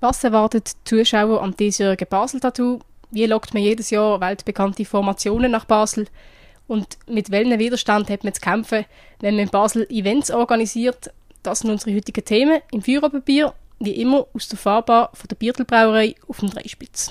Was erwartet die Zuschauer am diesjährigen Basel-Tattoo? Wie lockt man jedes Jahr weltbekannte Formationen nach Basel? Und mit welchem Widerstand hat man zu kämpfen, wenn man in Basel Events organisiert? Das sind unsere heutigen Themen im Führerpapier, wie immer aus der Fahrbar von der Biertelbrauerei auf dem Dreispitz.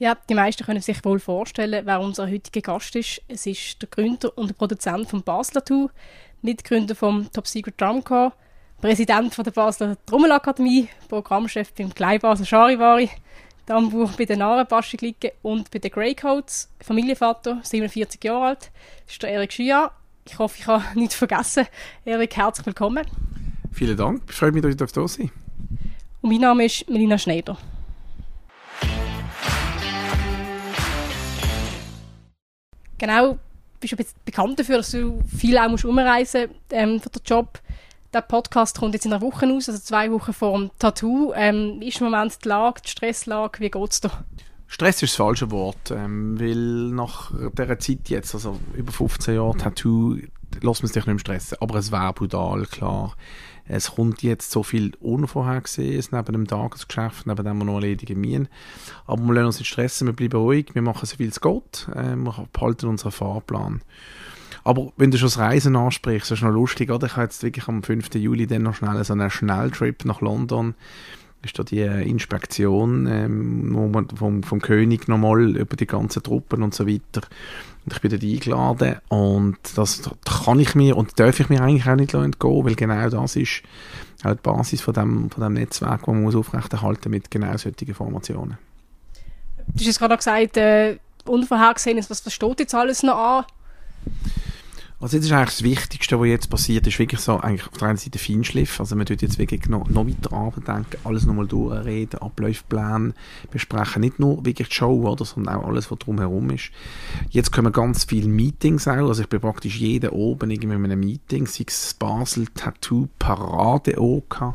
Ja, die meisten können sich wohl vorstellen, wer unser heutiger Gast ist. Es ist der Gründer und der Produzent von Basler Tour, Mitgründer vom Top Secret Drum Corps, Präsident von der Basler Trommelakademie, Programmchef beim Kleinbasel Charivari, Dambuch bei den Narenbaschenglicken und bei den Greycoats, Familienvater, 47 Jahre alt, ist der Erik Schia. Ich hoffe, ich habe nichts vergessen. Erik, herzlich willkommen. Vielen Dank, ich freue mich, dass ich da sein Und mein Name ist Melina Schneider. Genau, bist du bekannt dafür, dass du viel auch musst umreisen ähm, für den Job. Der Podcast kommt jetzt in einer Woche aus, also zwei Wochen vor dem Tattoo. Ähm, wie ist im Moment die Lage, die Stresslage, wie geht es dir? Stress ist das falsche Wort, ähm, weil nach dieser Zeit jetzt, also über 15 Jahre Tattoo, lässt man sich nicht mehr stressen. Aber es wäre brutal, klar. Es kommt jetzt so viel Unvorhergesehenes neben dem Tagesgeschäft, neben dem wir noch erledigen müssen. Aber wir lassen uns nicht stressen, wir bleiben ruhig, wir machen so viel es geht, äh, wir behalten unseren Fahrplan. Aber wenn du schon das Reisen ansprichst, das ist noch lustig, oder? Ich habe jetzt wirklich am 5. Juli dann noch schnell so einen Schnelltrip nach London ist da die äh, Inspektion ähm, vom, vom König nochmal über die ganzen Truppen und so weiter. Und ich bin dort eingeladen und das, kann ich mir und darf ich mir eigentlich auch nicht entgehen, weil genau das ist auch die Basis von dem, von dem Netzwerk, das man muss aufrechterhalten mit genau solchen Formationen. Du hast gerade gesagt, äh, Unvorhergesehenes, was, was steht jetzt alles noch an? Also das ist eigentlich das Wichtigste, was jetzt passiert, ist wirklich so eigentlich auf der einen Seite Feinschliff, also man tut jetzt wirklich noch, noch weiter arbeiten, alles nochmal durchreden, Abläufpläne besprechen, nicht nur wirklich die Show, oder, sondern auch alles, was drumherum ist. Jetzt kommen ganz viele Meetings auch, also ich bin praktisch jeden oben irgendwie in einem Meeting, sei es Basel Tattoo Parade OK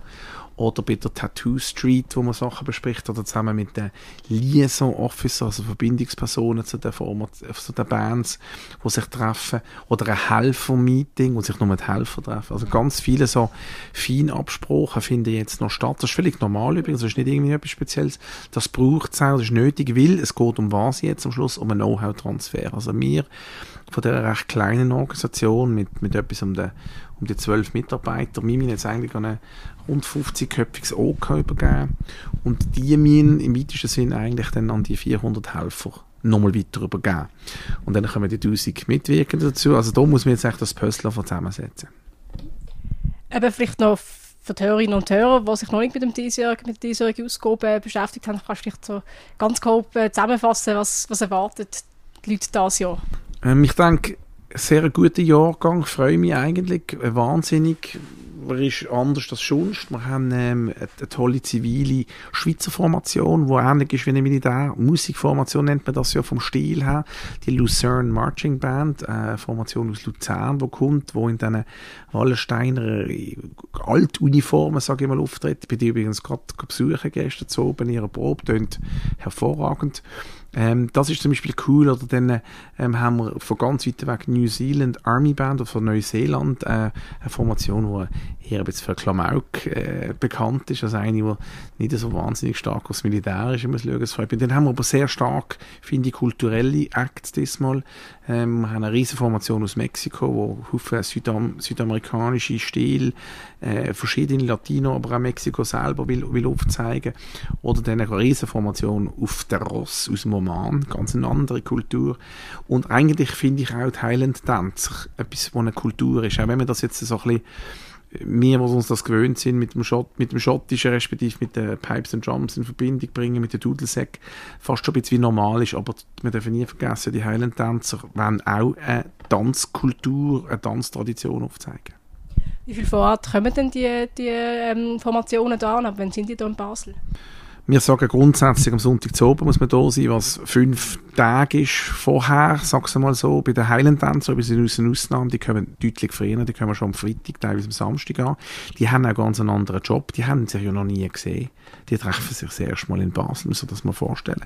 oder bei der Tattoo Street, wo man Sachen bespricht, oder zusammen mit den Liaison Officer, also Verbindungspersonen zu den, zu den Bands, die sich treffen, oder ein Helfer-Meeting, wo sich nur mit Helfer treffen. Also ganz viele so Feinabsprachen finden jetzt noch statt. Das ist völlig normal übrigens, das ist nicht irgendwie etwas Spezielles. Das braucht es auch, das ist nötig, weil es geht um was jetzt am Schluss? Um einen Know-how-Transfer. Also wir von dieser recht kleinen Organisation mit, mit etwas um den um die zwölf Mitarbeiter. Wir müssen jetzt eigentlich an ein rund 50-köpfiges OK übergeben und die müssen im weitesten Sinn eigentlich dann an die 400 Helfer nochmal weiter übergeben. Und dann kommen die 1000 Mitwirkenden dazu. Also da muss man jetzt echt das Puzzle zusammensetzen. Eben vielleicht noch für die Hörerinnen und Hörer, die sich noch nicht mit dem diesjährigen, mit diesjährigen Ausgabe beschäftigt haben, kannst du vielleicht so ganz grob äh, zusammenfassen, was, was erwartet die Leute dieses Jahr? Ähm, ich denke, sehr guter Jahrgang, freue mich eigentlich, wahnsinnig er ist anders als sonst. Wir haben ähm, eine, tolle zivile Schweizer Formation, die ähnlich ist wie eine Militär-Musikformation, nennt man das ja vom Stil her. Die Lucerne Marching Band, eine Formation aus Luzern, die kommt, wo in diesen Wallensteiner Altuniformen, sage ich mal, auftritt. Bin die übrigens gerade besuchen gestern oben, ihre Probe, tönt hervorragend. Ähm, das ist zum Beispiel cool. Oder dann ähm, haben wir von ganz weit weg New Zealand Army Band oder von Neuseeland äh, eine Formation, die eher ein bisschen für Klamauk äh, bekannt ist. Also eine, die nicht so wahnsinnig stark aufs Militär ist, muss schauen. Dann haben wir aber sehr stark, finde ich, kulturelle Acts diesmal. Ähm, wir haben eine riesige Formation aus Mexiko, wo Haufen Südam südamerikanische Stil, äh, verschiedene Latino, aber auch Mexiko selber will, will aufzeigen. Oder dann eine riesige Formation auf der Ross aus dem Oman, ganz eine andere Kultur. Und eigentlich finde ich auch die Highland Dance etwas, was eine Kultur ist. Auch wenn man das jetzt so ein bisschen wir, die uns das gewöhnt sind, mit dem, Schott, mit dem Schottischen, respektive mit den Pipes and Drums in Verbindung bringen, mit den Dudelsäck, fast schon ein bisschen wie normal ist. Aber wir dürfen nie vergessen, die Highland-Tänzer wollen auch eine Tanzkultur, eine Tanztradition aufzeigen. Wie viele Vorrat kommen denn die, die ähm, Formationen da an? Wann sind die da in Basel? Wir sagen grundsätzlich, am Sonntag zu oben muss man da sein, was fünf Tage ist vorher, sag's mal so. Bei den Highland Dancer, bei den Ausnahmen, die kommen deutlich früher, die kommen schon am Freitag, teilweise am Samstag an. Die haben auch ganz einen anderen Job, die haben sich ja noch nie gesehen. Die treffen sich das erste Mal in Basel, muss man das mal vorstellen.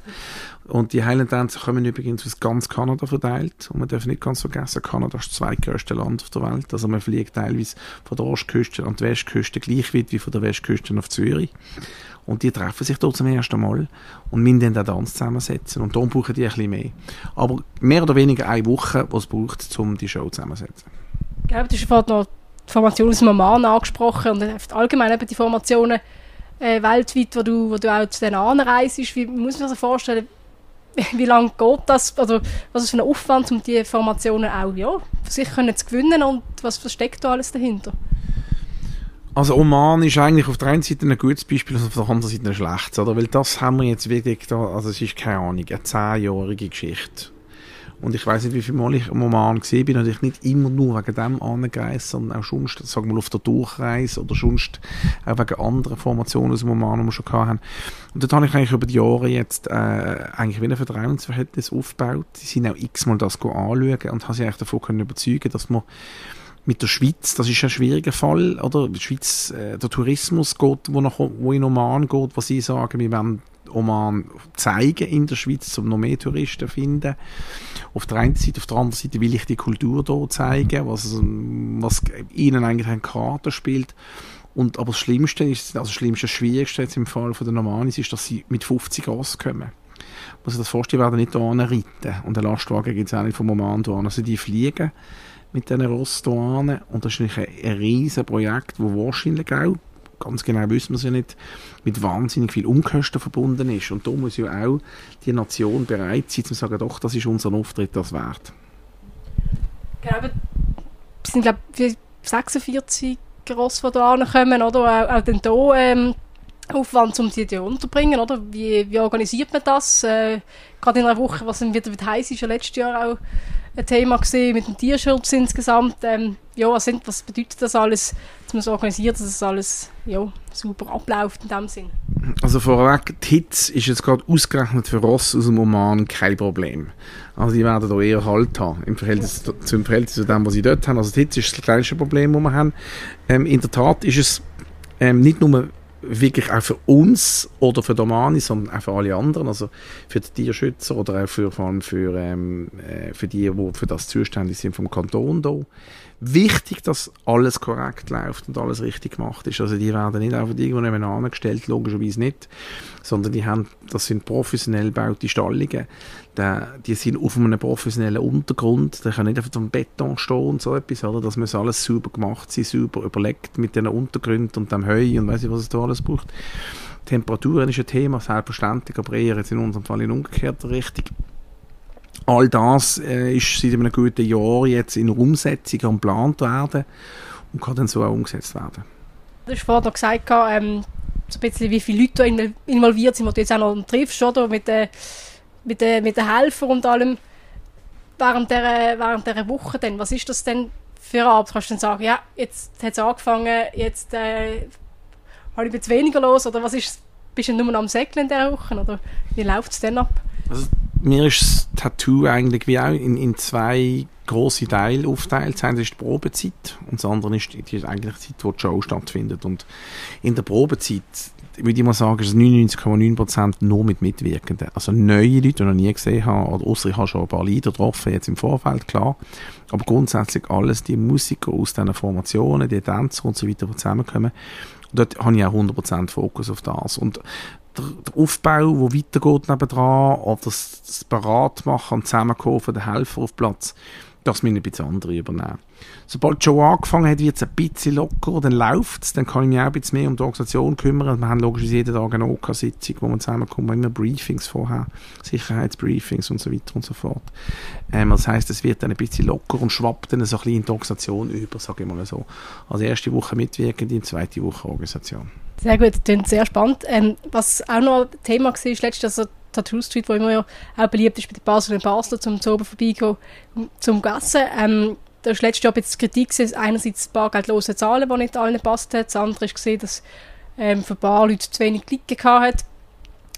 Und die Highland Dancer kommen übrigens aus ganz Kanada verteilt. Und man darf nicht ganz vergessen, Kanada ist das zweitgrößte Land auf der Welt. Also man fliegt teilweise von der Ostküste an die Westküste gleich weit wie von der Westküste auf Zürich. Und die treffen sich dort zum ersten Mal und müssen dann den Tanz zusammensetzen. Und darum brauchen die ein bisschen mehr. Aber mehr oder weniger eine Woche, was es braucht, um die Show zusammensetzen. Ich glaube, du hast vorhin noch die Formation aus dem angesprochen und allgemein eben die Formationen äh, weltweit, wo du, wo du auch zu denen anreist. Wie muss man sich vorstellen, wie lange geht das, also was ist für ein Aufwand, um die Formationen auch ja, für sich können zu gewinnen und was, was steckt da alles dahinter? Also Oman ist eigentlich auf der einen Seite ein gutes Beispiel und auf der anderen Seite ein schlechtes, oder? Weil das haben wir jetzt wirklich da, also es ist keine Ahnung, eine zehnjährige Geschichte. Und ich weiß nicht, wie viele Mal ich im Oman gesehen bin, natürlich nicht immer nur wegen dem angereist, sondern auch sonst, sagen wir mal, auf der Durchreise oder sonst auch wegen anderen Formationen aus dem Oman, die wir schon hatten. Und dort habe ich eigentlich über die Jahre jetzt äh, eigentlich wieder ein Vertrauensverhältnis aufgebaut. Sie sind auch x-mal das anschauen und habe sie eigentlich davon können überzeugen, dass man mit der Schweiz, das ist ein schwieriger Fall, oder? Die Schweiz, äh, der Tourismus geht, wo, nach, wo in Oman geht, wo sie sagen, wir wollen Oman zeigen in der Schweiz, um noch mehr Touristen zu finden. Auf der einen Seite, auf der anderen Seite will ich die Kultur hier zeigen, was, was ihnen eigentlich eine Karte spielt. Und, aber das Schlimmste ist, also das Schlimmste, das Schwierigste jetzt im Fall von den Nomanis ist, dass sie mit 50 rauskommen. Muss ich das vorstellen, werden nicht hier reiten. Und den Lastwagen gibt es auch nicht vom Oman hier Also die fliegen mit diesen Rostoanen. Und das ist ein, ein riesiges Projekt, das wahrscheinlich auch, ganz genau wissen wir es ja nicht, mit wahnsinnig viel Umkosten verbunden ist. Und da muss ja auch die Nation bereit sein, zu sagen, doch, das ist unser Auftritt das wert. Genau, es sind, glaube ich, 46 Ross, die da kommen, oder? Auch, auch dann hier, ähm, Aufwand, um die hier unterbringen, oder? Wie, wie organisiert man das? Äh, gerade in einer Woche, was dann wieder heiß ist, ja letztes Jahr auch ein Thema gesehen mit dem Tierschutz insgesamt. Ähm, ja, was, sind, was bedeutet das alles, dass man so organisiert, dass es alles ja, super abläuft in dem Sinn? Also vorweg, die Hitze ist jetzt gerade ausgerechnet für Ross aus dem Oman kein Problem. Also die werden da eher Halt haben, im Verhältnis, ja. zu, im Verhältnis zu dem, was sie dort haben. Also die Hitze ist das kleinste Problem, das wir haben. Ähm, in der Tat ist es ähm, nicht nur wirklich auch für uns oder für Domani, sondern auch für alle anderen, also für die Tierschützer oder auch für, vor allem für, ähm, äh, für die, die für das zuständig sind vom Kanton da. Wichtig, dass alles korrekt läuft und alles richtig gemacht ist. Also die werden nicht einfach irgendwo nebeneinander gestellt, logischerweise nicht, sondern die haben, das sind professionell gebaute Stallungen. Die, sind auf einem professionellen Untergrund, die können nicht auf dem Beton stehen und so etwas, oder? Das muss alles sauber gemacht sein, sauber überlegt mit den Untergründen und dem Heu und weiß ich, was es da alles braucht. Temperaturen ist ein Thema, selbstverständlich, aber eher jetzt in unserem Fall in umgekehrter Richtung. All das äh, ist seit einem guten Jahr jetzt in Umsetzung am geplant werden und kann dann so auch umgesetzt werden. Du hast vorhin gesagt, ähm, so ein bisschen, wie viele Leute involviert sind, die du jetzt auch noch triffst, oder? Mit, äh, mit, äh, mit den Helfern und allem. Während dieser, während dieser Woche dann, was ist das denn für eine Art? Kannst du dann sagen, ja, jetzt hat es angefangen, jetzt äh, habe ich jetzt weniger los, oder was ist, bist du nur noch am Säckeln in dieser Woche, oder wie läuft es denn ab? Also, mir ist das Tattoo eigentlich wie auch in, in zwei große Teile aufteilt. Das eine ist die Probezeit und das andere ist die, die eigentliche Zeit, wo die Show stattfindet. Und in der Probezeit würde ich mal sagen, ist 99,9% nur mit Mitwirkenden. Also neue Leute, die ich noch nie gesehen habe, oder ausser ich habe schon ein paar Lieder getroffen, jetzt im Vorfeld, klar. Aber grundsätzlich alles, die Musiker aus diesen Formationen, die Tänzer und so weiter, die zusammenkommen. Dort habe ich auch 100% Fokus auf das. Und der, der Aufbau, der weitergeht nebendran, oder das, das Beratmachen und Zusammenkommen der Helfer auf Platz, das müssen ein bisschen andere übernehmen. Sobald Joe angefangen hat, wird es ein bisschen lockerer, dann läuft es, dann kann ich mich auch ein bisschen mehr um die Organisation kümmern. Wir haben logisch jeden Tag eine OK-Sitzung, wo wir zusammenkommen, immer Briefings vorher, Sicherheitsbriefings und so weiter und so fort. Ähm, das heisst, es wird dann ein bisschen locker und schwappt dann so ein bisschen in die Organisation über, sage ich mal so. Also erste Woche mitwirken, die zweite Woche Organisation. Sehr gut, das klingt sehr spannend. Ähm, was auch noch ein Thema war, ist letztes also Tattoo Street, wo immer ja auch beliebt ist bei den Basel und Basler, zum zu oben vorbeigehen, zum Gassen. Ähm, da ist letztes Jahr ein Kritik gewesen, einerseits bargeldlose Zahlen, die nicht allen gepasst haben, das andere ist gesehen, dass ähm, für ein paar Leute zu wenig Klicken hatten.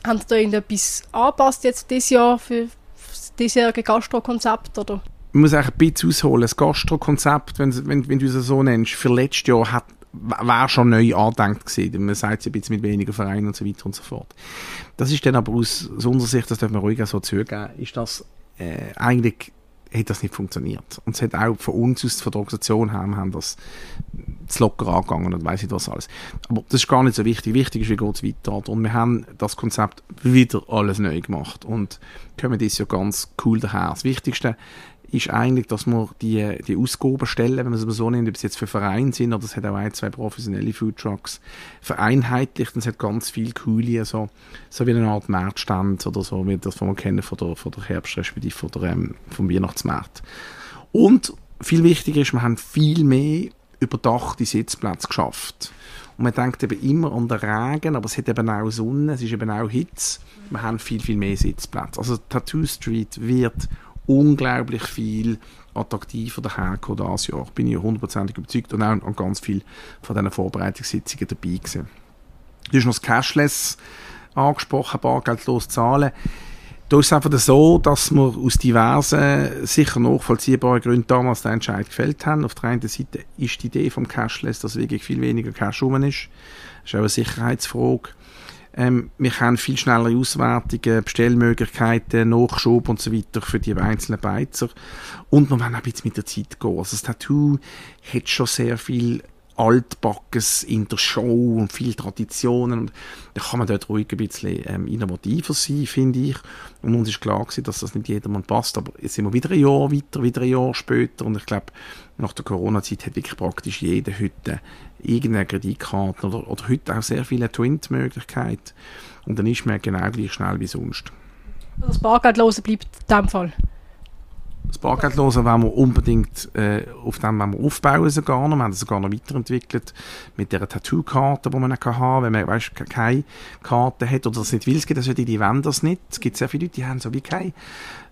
Haben Sie da irgendetwas angepasst jetzt dieses Jahr für das diesjährige Gastro-Konzept, oder? Man muss eigentlich ein bisschen ausholen. Das Gastro-Konzept, wenn, wenn, wenn du es so nennst, für letztes Jahr hat wäre schon neu angedenkt gewesen. Man sagt es ein bisschen mit weniger Vereinen und so weiter und so fort. Das ist dann aber aus, aus unserer Sicht, das dürfen wir ruhig auch so zugeben, ist das äh, eigentlich hat das nicht funktioniert. Und es hat auch von uns aus, von der Organisation her, haben das zu locker angegangen und weiss nicht was alles. Aber das ist gar nicht so wichtig. Wichtig ist, wie geht es weiter. Und wir haben das Konzept wieder alles neu gemacht und kommen das ja ganz cool daher. Das Wichtigste ist eigentlich, dass wir die, die Ausgabenstellen, wenn man es so nennt, ob es jetzt für Vereine sind oder es hat auch ein, zwei professionelle Foodtrucks, vereinheitlicht und es hat ganz viel coole, so, so wie eine Art Märzstand oder so, wie das, was wir kennen von der, von der Herbst, respektive von der, ähm, vom Weihnachtsmarkt. Und viel wichtiger ist, wir haben viel mehr überdachte Sitzplätze geschafft. Und man denkt eben immer an den Regen, aber es hat eben auch Sonne, es ist eben auch Hitze. Wir haben viel, viel mehr Sitzplätze. Also Tattoo Street wird unglaublich viel attraktiver dahergekommen dieses Jahr. Bin ich hundertprozentig überzeugt und auch an ganz viel von diesen Vorbereitungssitzungen dabei gewesen. Du hast noch das Cashless angesprochen, bargeldlos zahlen. Da ist es einfach so, dass wir aus diversen, sicher nachvollziehbaren Gründen damals den Entscheid gefällt haben. Auf der einen Seite ist die Idee vom Cashless, dass wirklich viel weniger Cash rum ist. Das ist auch eine Sicherheitsfrage. Ähm, wir haben viel schnellere Auswertungen, Bestellmöglichkeiten, Nachschub und so weiter für die einzelnen Beizer. Und wir wollen auch ein bisschen mit der Zeit gehen. Also das Tattoo hat schon sehr viel Altbackes in der Show und viel Traditionen. Und da kann man dort ruhig ein bisschen ähm, innovativer sein, finde ich. Und uns ist klar gewesen, dass das nicht jedermann passt. Aber jetzt sind wir wieder ein Jahr weiter, wieder ein Jahr später. Und ich glaube, nach der Corona-Zeit hat wirklich praktisch jeder heute irgendeine Kreditkarte oder, oder heute auch sehr viele Twint-Möglichkeiten. Und dann ist man genau gleich schnell wie sonst. Das Bargeldlose bleibt in dem Fall? Das Bargeldlose wollen wir unbedingt äh, auf dem wollen wir aufbauen sogar noch. Wir haben das sogar noch weiterentwickelt mit der Tattoo-Karte, die man kann haben wenn man weißt, keine Karte hat oder das nicht will. Es gibt also die, die wollen das nicht. Es gibt sehr viele Leute, die haben so wie keine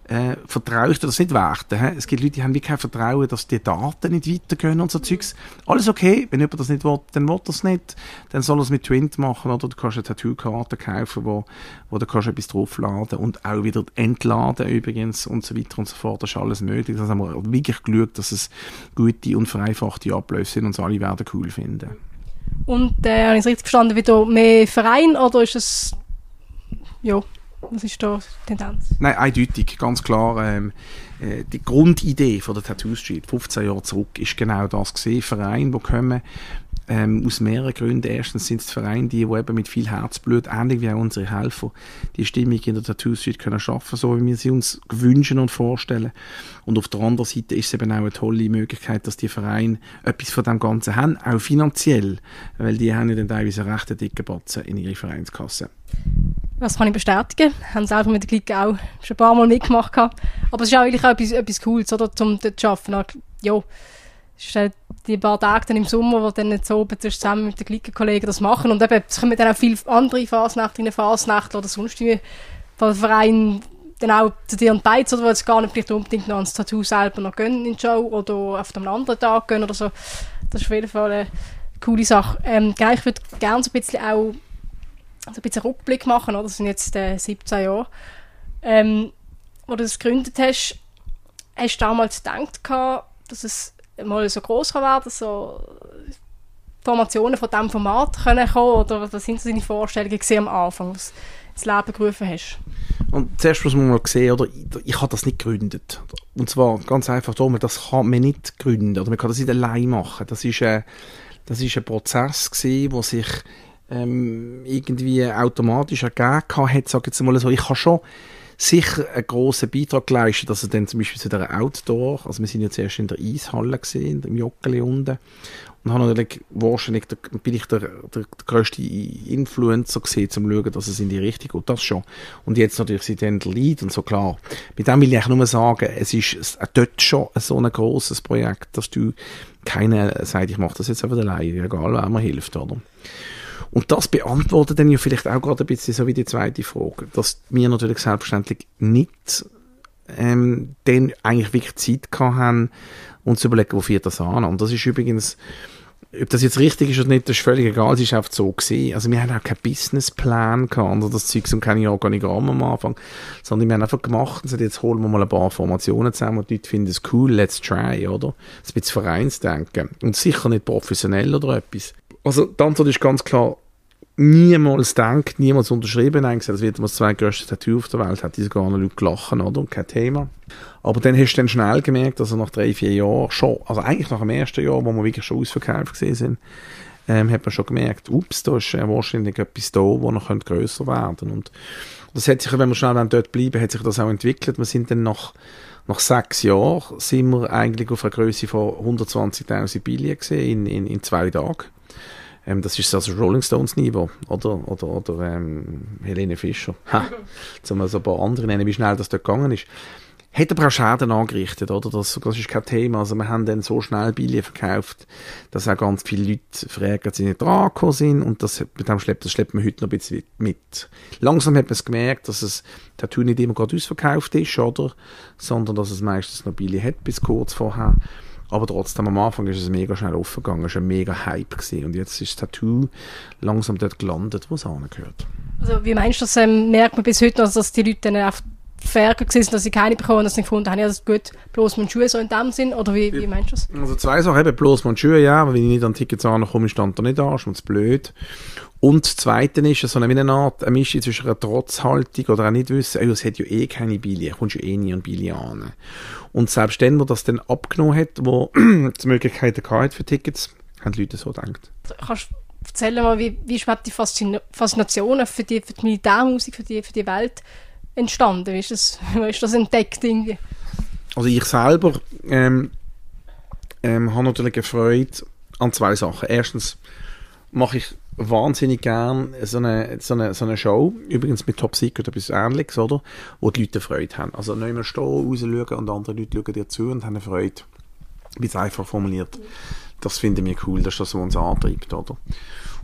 äh, vertraue ich dir das nicht werten. He? Es gibt Leute, die haben wie kein Vertrauen, dass die Daten nicht weitergehen und so Zeugs. Alles okay, wenn jemand das nicht will, dann will das nicht. Dann soll er es mit Twint machen oder du kannst eine Tattoo-Karte kaufen, wo, wo du kannst etwas draufladen und auch wieder entladen übrigens und so weiter und so fort. Das ist alles möglich. Das haben wir wirklich geschaut, dass es gute und vereinfachte Abläufe sind und alle werden cool finden. Und äh, habe ich es richtig verstanden, wieder mehr Verein oder ist es ja was ist da die Tendenz? Nein, eindeutig, ganz klar. Ähm, äh, die Grundidee von der Tattoo Street, 15 Jahre zurück, ist genau das gesehen. Vereine, die kommen, ähm, aus mehreren Gründen. Erstens sind es Vereine, die, die eben mit viel Herzblut, ähnlich wie auch unsere Helfer, die Stimmung in der Tattoo Street können schaffen, so wie wir sie uns wünschen und vorstellen. Und auf der anderen Seite ist es eben auch eine tolle Möglichkeit, dass die Vereine etwas von dem Ganzen haben, auch finanziell, weil die haben ja dann teilweise recht dicke Batzen in ihre Vereinskasse. Das kann ich bestätigen. Wir haben selber mit der Clique auch schon ein paar Mal mitgemacht. Aber es ist auch eigentlich auch etwas, etwas Cooles, oder, um dort zu arbeiten. Ja, es ist halt die paar Tage dann im Sommer, wo dann so oben zusammen mit den Clique-Kollegen das machen. Und eben, es kommen dann auch viele andere Fasnachten, in Fasnacht oder sonst wie von Verein dann auch zu dir und beides, oder weil es gar nicht unbedingt noch ans Tattoo selber noch gehen in die Show oder auf einem anderen Tag gehen oder so. Das ist auf jeden Fall eine coole Sache. Ähm, ich würde gerne so ein bisschen auch also ein bisschen Rückblick machen, oder? das sind jetzt äh, 17 Jahre, ähm, wo du das gegründet hast, hast du damals gedacht, dass es mal so groß kann werden, so Formationen von diesem Format können kommen, oder was sind so deine Vorstellungen am Anfang, was ins Leben gerufen hast? Und zuerst muss man mal sehen, oder, ich habe das nicht gegründet. Und zwar ganz einfach darum, das kann man nicht gründen, oder man kann das nicht allein machen. Das ist, äh, ist ein Prozess wo sich ähm, irgendwie automatisch ergeben hat, sage jetzt mal so, ich habe schon sicher einen grossen Beitrag geleistet, dass er dann zum Beispiel zu der Outdoor, also wir sind ja zuerst in der Eishalle gesehen, im Joggeli unten, und habe natürlich wahrscheinlich, der, bin ich der, der, der grösste Influencer gesehen, um zu schauen, dass es in die Richtung geht, das schon. Und jetzt natürlich sind dann der Lead und so, klar. Mit dem will ich nur sagen, es ist dort schon so ein grosses Projekt, dass du keiner sagt, ich mache das jetzt einfach alleine, egal wer mir hilft, oder? Und das beantwortet dann ja vielleicht auch gerade ein bisschen so wie die zweite Frage, dass wir natürlich selbstverständlich nicht ähm, dann eigentlich wirklich Zeit gehabt haben, uns zu überlegen, wo führt das an. Und das ist übrigens ob das jetzt richtig ist oder nicht, das ist völlig egal, es ist einfach so gesehen. Also wir haben auch keinen Businessplan gehabt, oder das Zeug und keine Organigramme am Anfang, sondern wir haben einfach gemacht und gesagt, jetzt holen wir mal ein paar Formationen zusammen und die Leute finden es cool, let's try, oder? Ein bisschen Vereinsdenken. Und sicher nicht professionell oder etwas. Also die Antwort ist ganz klar, niemals denkt, niemals unterschrieben. Eigentlich das wird das zweitgrößte Tattoo auf der Welt, hat diese gar nicht gelachen, oder? Kein Thema. Aber dann hast du dann schnell gemerkt, dass er nach drei, vier Jahren schon, also eigentlich nach dem ersten Jahr, wo wir wirklich schon ausverkauft gesehen sind, ähm, hat man schon gemerkt, ups, da ist äh, wahrscheinlich etwas da, wo noch grösser werden Und das hat sich, wenn wir schnell dort bleiben, hat sich das auch entwickelt. Wir sind dann nach, nach sechs Jahren sind wir eigentlich auf einer Größe von 120.000 Billionen gesehen in, in, in zwei Tagen. Ähm, das ist also Rolling Stones Niveau, oder? Oder, oder ähm, Helene Fischer. Ha, jetzt haben wir so ein paar andere nennen, wie schnell das dort gegangen ist. Hat aber auch Schäden angerichtet, oder? Das, das ist kein Thema. Also wir haben dann so schnell Billen verkauft, dass auch ganz viele Leute fragen, sie nicht dran sind und das, mit dem schleppt, das schleppt man heute noch ein bisschen mit. Langsam hat man es gemerkt, dass es Tattoo nicht immer gerade ausverkauft ist, oder? Sondern dass es meistens noch Billen hat bis kurz vorher. Aber trotzdem, am Anfang ist es mega schnell aufgegangen, es war ein mega Hype gewesen. und jetzt ist das Tattoo langsam dort gelandet, wo es angehört. Also wie meinst du das, ähm, merkt man bis heute noch, dass die Leute dann auf Verärgert gewesen, dass sie keine bekommen, dass sie gefunden haben, ja, das ist gut, bloß mein Schuhe so in dem Sinn, oder wie, wie meinst du das? Also zwei Sachen, eben bloß mein Schuhe, ja, aber wenn ich nicht an Tickets ankomme, stand da nicht da, ist mir blöd. Und das Zweite ist so eine, eine Art eine Mischung zwischen einer Trotzhaltung oder auch nicht wissen, oh, es hat ja eh keine Billy, kommst ja eh nie an Billy an. Und selbst dann, wo das dann abgenommen hat, wo die Möglichkeiten gehabt für Tickets, haben die Leute so gedacht. Kannst du erzählen mal, wie, wie schwebt die Faszination für die, für die Militärmusik, für die, für die Welt entstanden? Wie ist das, wie ist das entdeckt irgendwie? Also ich selber ähm, ähm, habe natürlich eine Freude an zwei Sachen. Erstens mache ich wahnsinnig gern so eine, so eine, so eine Show, übrigens mit Top Secret etwas Ähnliches, oder? Wo die Leute Freude haben. Also nicht mehr stehen, rausschauen und andere Leute schauen dir zu und haben eine Freude. Wie es einfach formuliert. Das finde ich cool, dass das so uns antreibt, oder?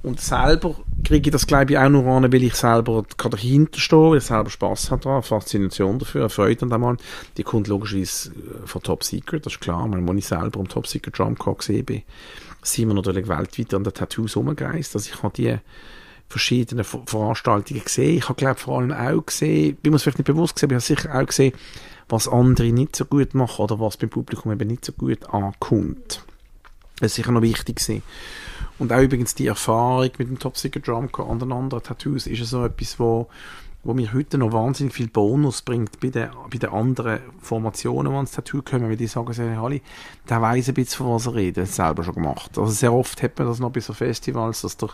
Und selber kriege ich das, glaube ich, auch nur an, weil ich selber dahinter stehe, weil ich selber Spass habe daran, Faszination dafür, eine Freude an dem Die kommt logischerweise äh, von Top Secret, das ist klar. Weil, als ich selber am Top Secret Drum gesehen bin, sind wir natürlich weltweit an den Tattoos rumgereist. Also ich habe die verschiedenen Veranstaltungen gesehen. Ich habe, glaube vor allem auch gesehen, bin mir vielleicht nicht bewusst gesehen, aber ich habe sicher auch gesehen, was andere nicht so gut machen oder was beim Publikum eben nicht so gut ankommt. Das ist sicher noch wichtig gewesen. Und auch übrigens die Erfahrung mit dem Top Secret Drum und anderen Tattoos ist so etwas, wo, wo mir heute noch wahnsinnig viel Bonus bringt bei den, bei den anderen Formationen, die ans Tattoo kommen, weil die sagen, hey, Halli, der weiss ein bisschen, von was er redet, das selber schon gemacht. Also sehr oft hat man das noch bei so Festivals, dass der,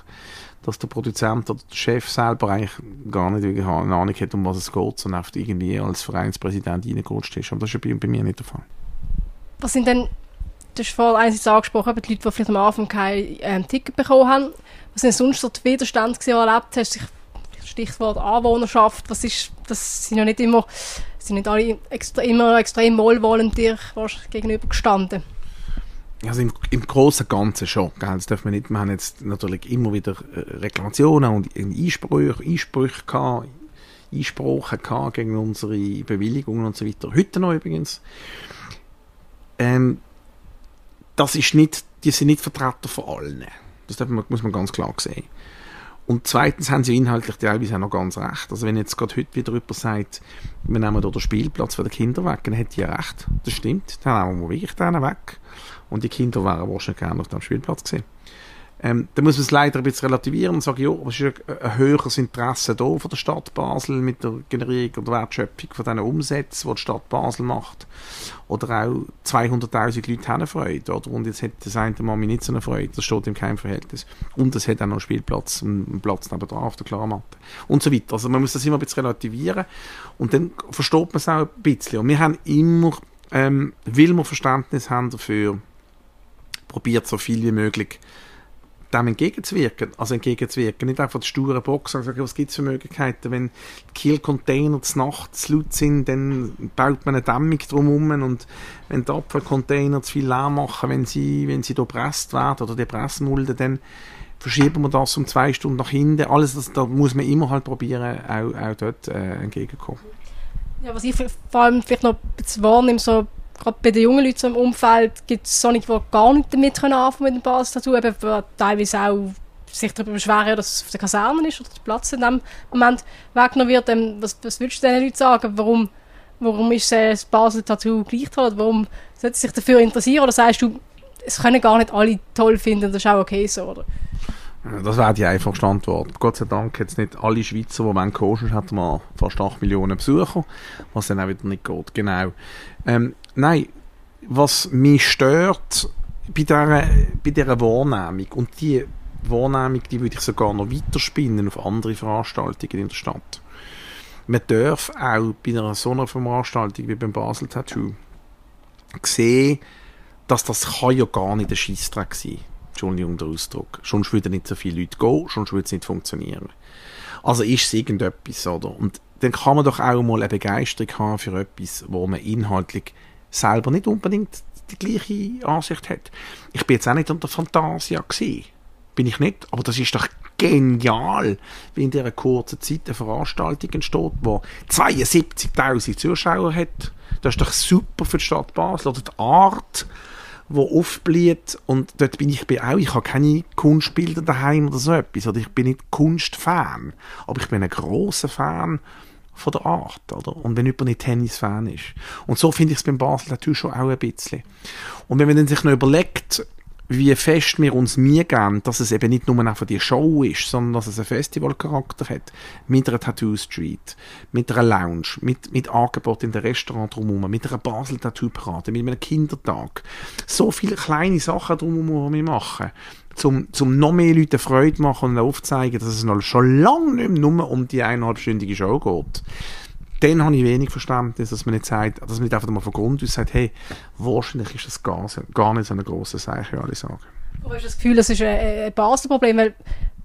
dass der Produzent oder der Chef selber eigentlich gar nicht eine Ahnung hat, um was es geht, sondern oft irgendwie als Vereinspräsident reingerutscht ist. Und das ist bei, bei mir nicht der Fall. Was sind denn du hast vorhin einerseits angesprochen, die Leute, die vielleicht am Anfang kein ähm, Ticket bekommen haben. Was sind sonst so die Widerstände, die du erlebt hast? Stichwort Anwohnerschaft, was ist, das sind ja nicht immer, sind nicht alle extra, immer extrem wohlwollend dir gegenüber gestanden. Also im, im Großen und Ganzen schon, gell? das darf man nicht, wir haben jetzt natürlich immer wieder äh, Reklamationen und Einsprüche, Einsprüche gehabt, Einsprachen gehabt gegen unsere Bewilligungen und so weiter. Heute noch übrigens. Ähm, das ist nicht, die sind nicht vertreten von allen. Das muss man ganz klar sehen. Und zweitens haben sie inhaltlich teilweise auch noch ganz recht. Also wenn jetzt gerade heute wieder jemand sagt, wir nehmen hier den Spielplatz für die Kinder weg, dann hätte ja recht. Das stimmt. Dann nehmen wir wirklich den weg. Und die Kinder wären wahrscheinlich gerne auf dem Spielplatz gesehen. Ähm, da muss man es leider ein bisschen relativieren und sagen, ja, es ist ein, höheres Interesse da von der Stadt Basel mit der Generierung und Wertschöpfung von diesen Umsätzen, die die Stadt Basel macht. Oder auch 200'000 Leute haben Freude, oder? Und jetzt hat das eine Mami nicht so eine Freude, das steht im keinem Verhältnis. Und es hat auch noch einen Spielplatz, einen Platz nebenan auf der Klarmatte. Und so weiter. Also man muss das immer ein bisschen relativieren und dann versteht man es auch ein bisschen. Und wir haben immer, ähm, weil wir Verständnis haben dafür, probiert so viel wie möglich dem entgegenzuwirken. Also entgegenzuwirken, nicht einfach die sture Box, sondern sagen, was gibt es für Möglichkeiten, wenn die Kiel-Container zu Nacht zu laut sind, dann baut man eine Dämmung drumherum und wenn die Abfallcontainer zu viel Lärm machen, wenn sie, wenn sie da presst werden oder die Pressmulden, dann verschieben wir das um zwei Stunden nach hinten. Alles, das, da muss man immer halt probieren, auch, auch dort äh, entgegenkommen. Ja, was ich vor allem vielleicht noch wahrnehme, so, gerade bei den jungen Leuten im Umfeld, gibt es solche, die gar nicht damit können anfangen mit dem Bass-Tattoo, eben teilweise auch sich darüber beschweren, dass es auf der Kaserne ist oder der Platz in dem Moment weggenommen wird. Ähm, was, was würdest du diesen Leuten sagen? Warum, warum ist das Basel-Tattoo gleich toll? Warum sollte sich dafür interessieren? Oder sagst du, es können gar nicht alle toll finden, das ist auch okay so, oder? Das wäre die einfachste Antwort. Gott sei Dank jetzt nicht alle Schweizer, die wollen koschen, hat mal fast 8 Millionen Besucher, was dann auch wieder nicht geht. Genau. Ähm, nein, was mich stört bei dieser, bei dieser Wahrnehmung, und die Wahrnehmung, die würde ich sogar noch weiterspinnen auf andere Veranstaltungen in der Stadt. Man darf auch bei einer so einer Veranstaltung wie beim Basel Tattoo sehen, dass das kann ja gar nicht ein Scheissdreck sein. Entschuldigung der Ausdruck. Sonst würden nicht so viele Leute gehen, sonst würde es nicht funktionieren. Also ist es irgendetwas, oder? Und dann kann man doch auch mal eine Begeisterung haben für etwas, wo man inhaltlich selber nicht unbedingt die gleiche Ansicht hat. Ich bin jetzt auch nicht unter Fantasia gesehen. Bin ich nicht, aber das ist doch genial, wie in dieser kurzen Zeit eine Veranstaltung entsteht, die 72.000 Zuschauer hat. Das ist doch super für die Stadt Basel. Oder die Art, wo aufblüht und dort bin ich auch, ich habe keine Kunstbilder daheim oder so etwas, oder ich bin nicht Kunstfan, aber ich bin ein großer Fan von der Art, oder? Und wenn jemand nicht Tennis-Fan ist. Und so finde ich es beim Basel natürlich schon auch ein bisschen. Und wenn man dann sich noch überlegt, wie fest wir uns mir geben, dass es eben nicht nur einfach die Show ist, sondern dass es einen Festivalcharakter hat. Mit einer Tattoo Street, mit einer Lounge, mit, mit Angebot in den Restaurant drumherum, mit einer Basel Tattoo Parade, mit einem Kindertag. So viele kleine Sachen drumherum, die wir machen. Zum, zum noch mehr Leuten Freude machen und aufzeigen, dass es noch schon lange nicht mehr nur um die eineinhalbstündige Show geht dann habe ich wenig Verständnis, dass man nicht sagt, dass man nicht einfach mal von Grund aus sagt, hey, wahrscheinlich ist das gar, gar nicht so eine grosse Sache, wie alle sagen. Aber hast du das Gefühl, das ist ein, Basisproblem, weil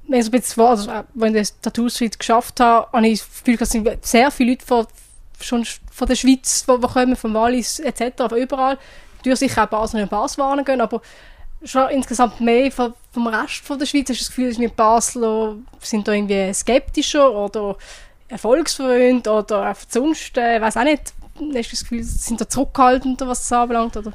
wenn ich, jetzt, also, wenn ich das Tattoo Street geschafft habe, habe ich das Gefühl, dass sehr viele Leute von, schon von der Schweiz, die, kommen, von Wallis etc., von überall, durch sicher auch Basel und Basel warnen gehen, aber schon insgesamt mehr vom, vom Rest von der Schweiz hast du das Gefühl, dass wir Basler sind da irgendwie skeptischer oder erfolgsfreund oder sonst, äh, weiß auch nicht, hast du das Gefühl, sind da zurückhaltender, was das anbelangt, oder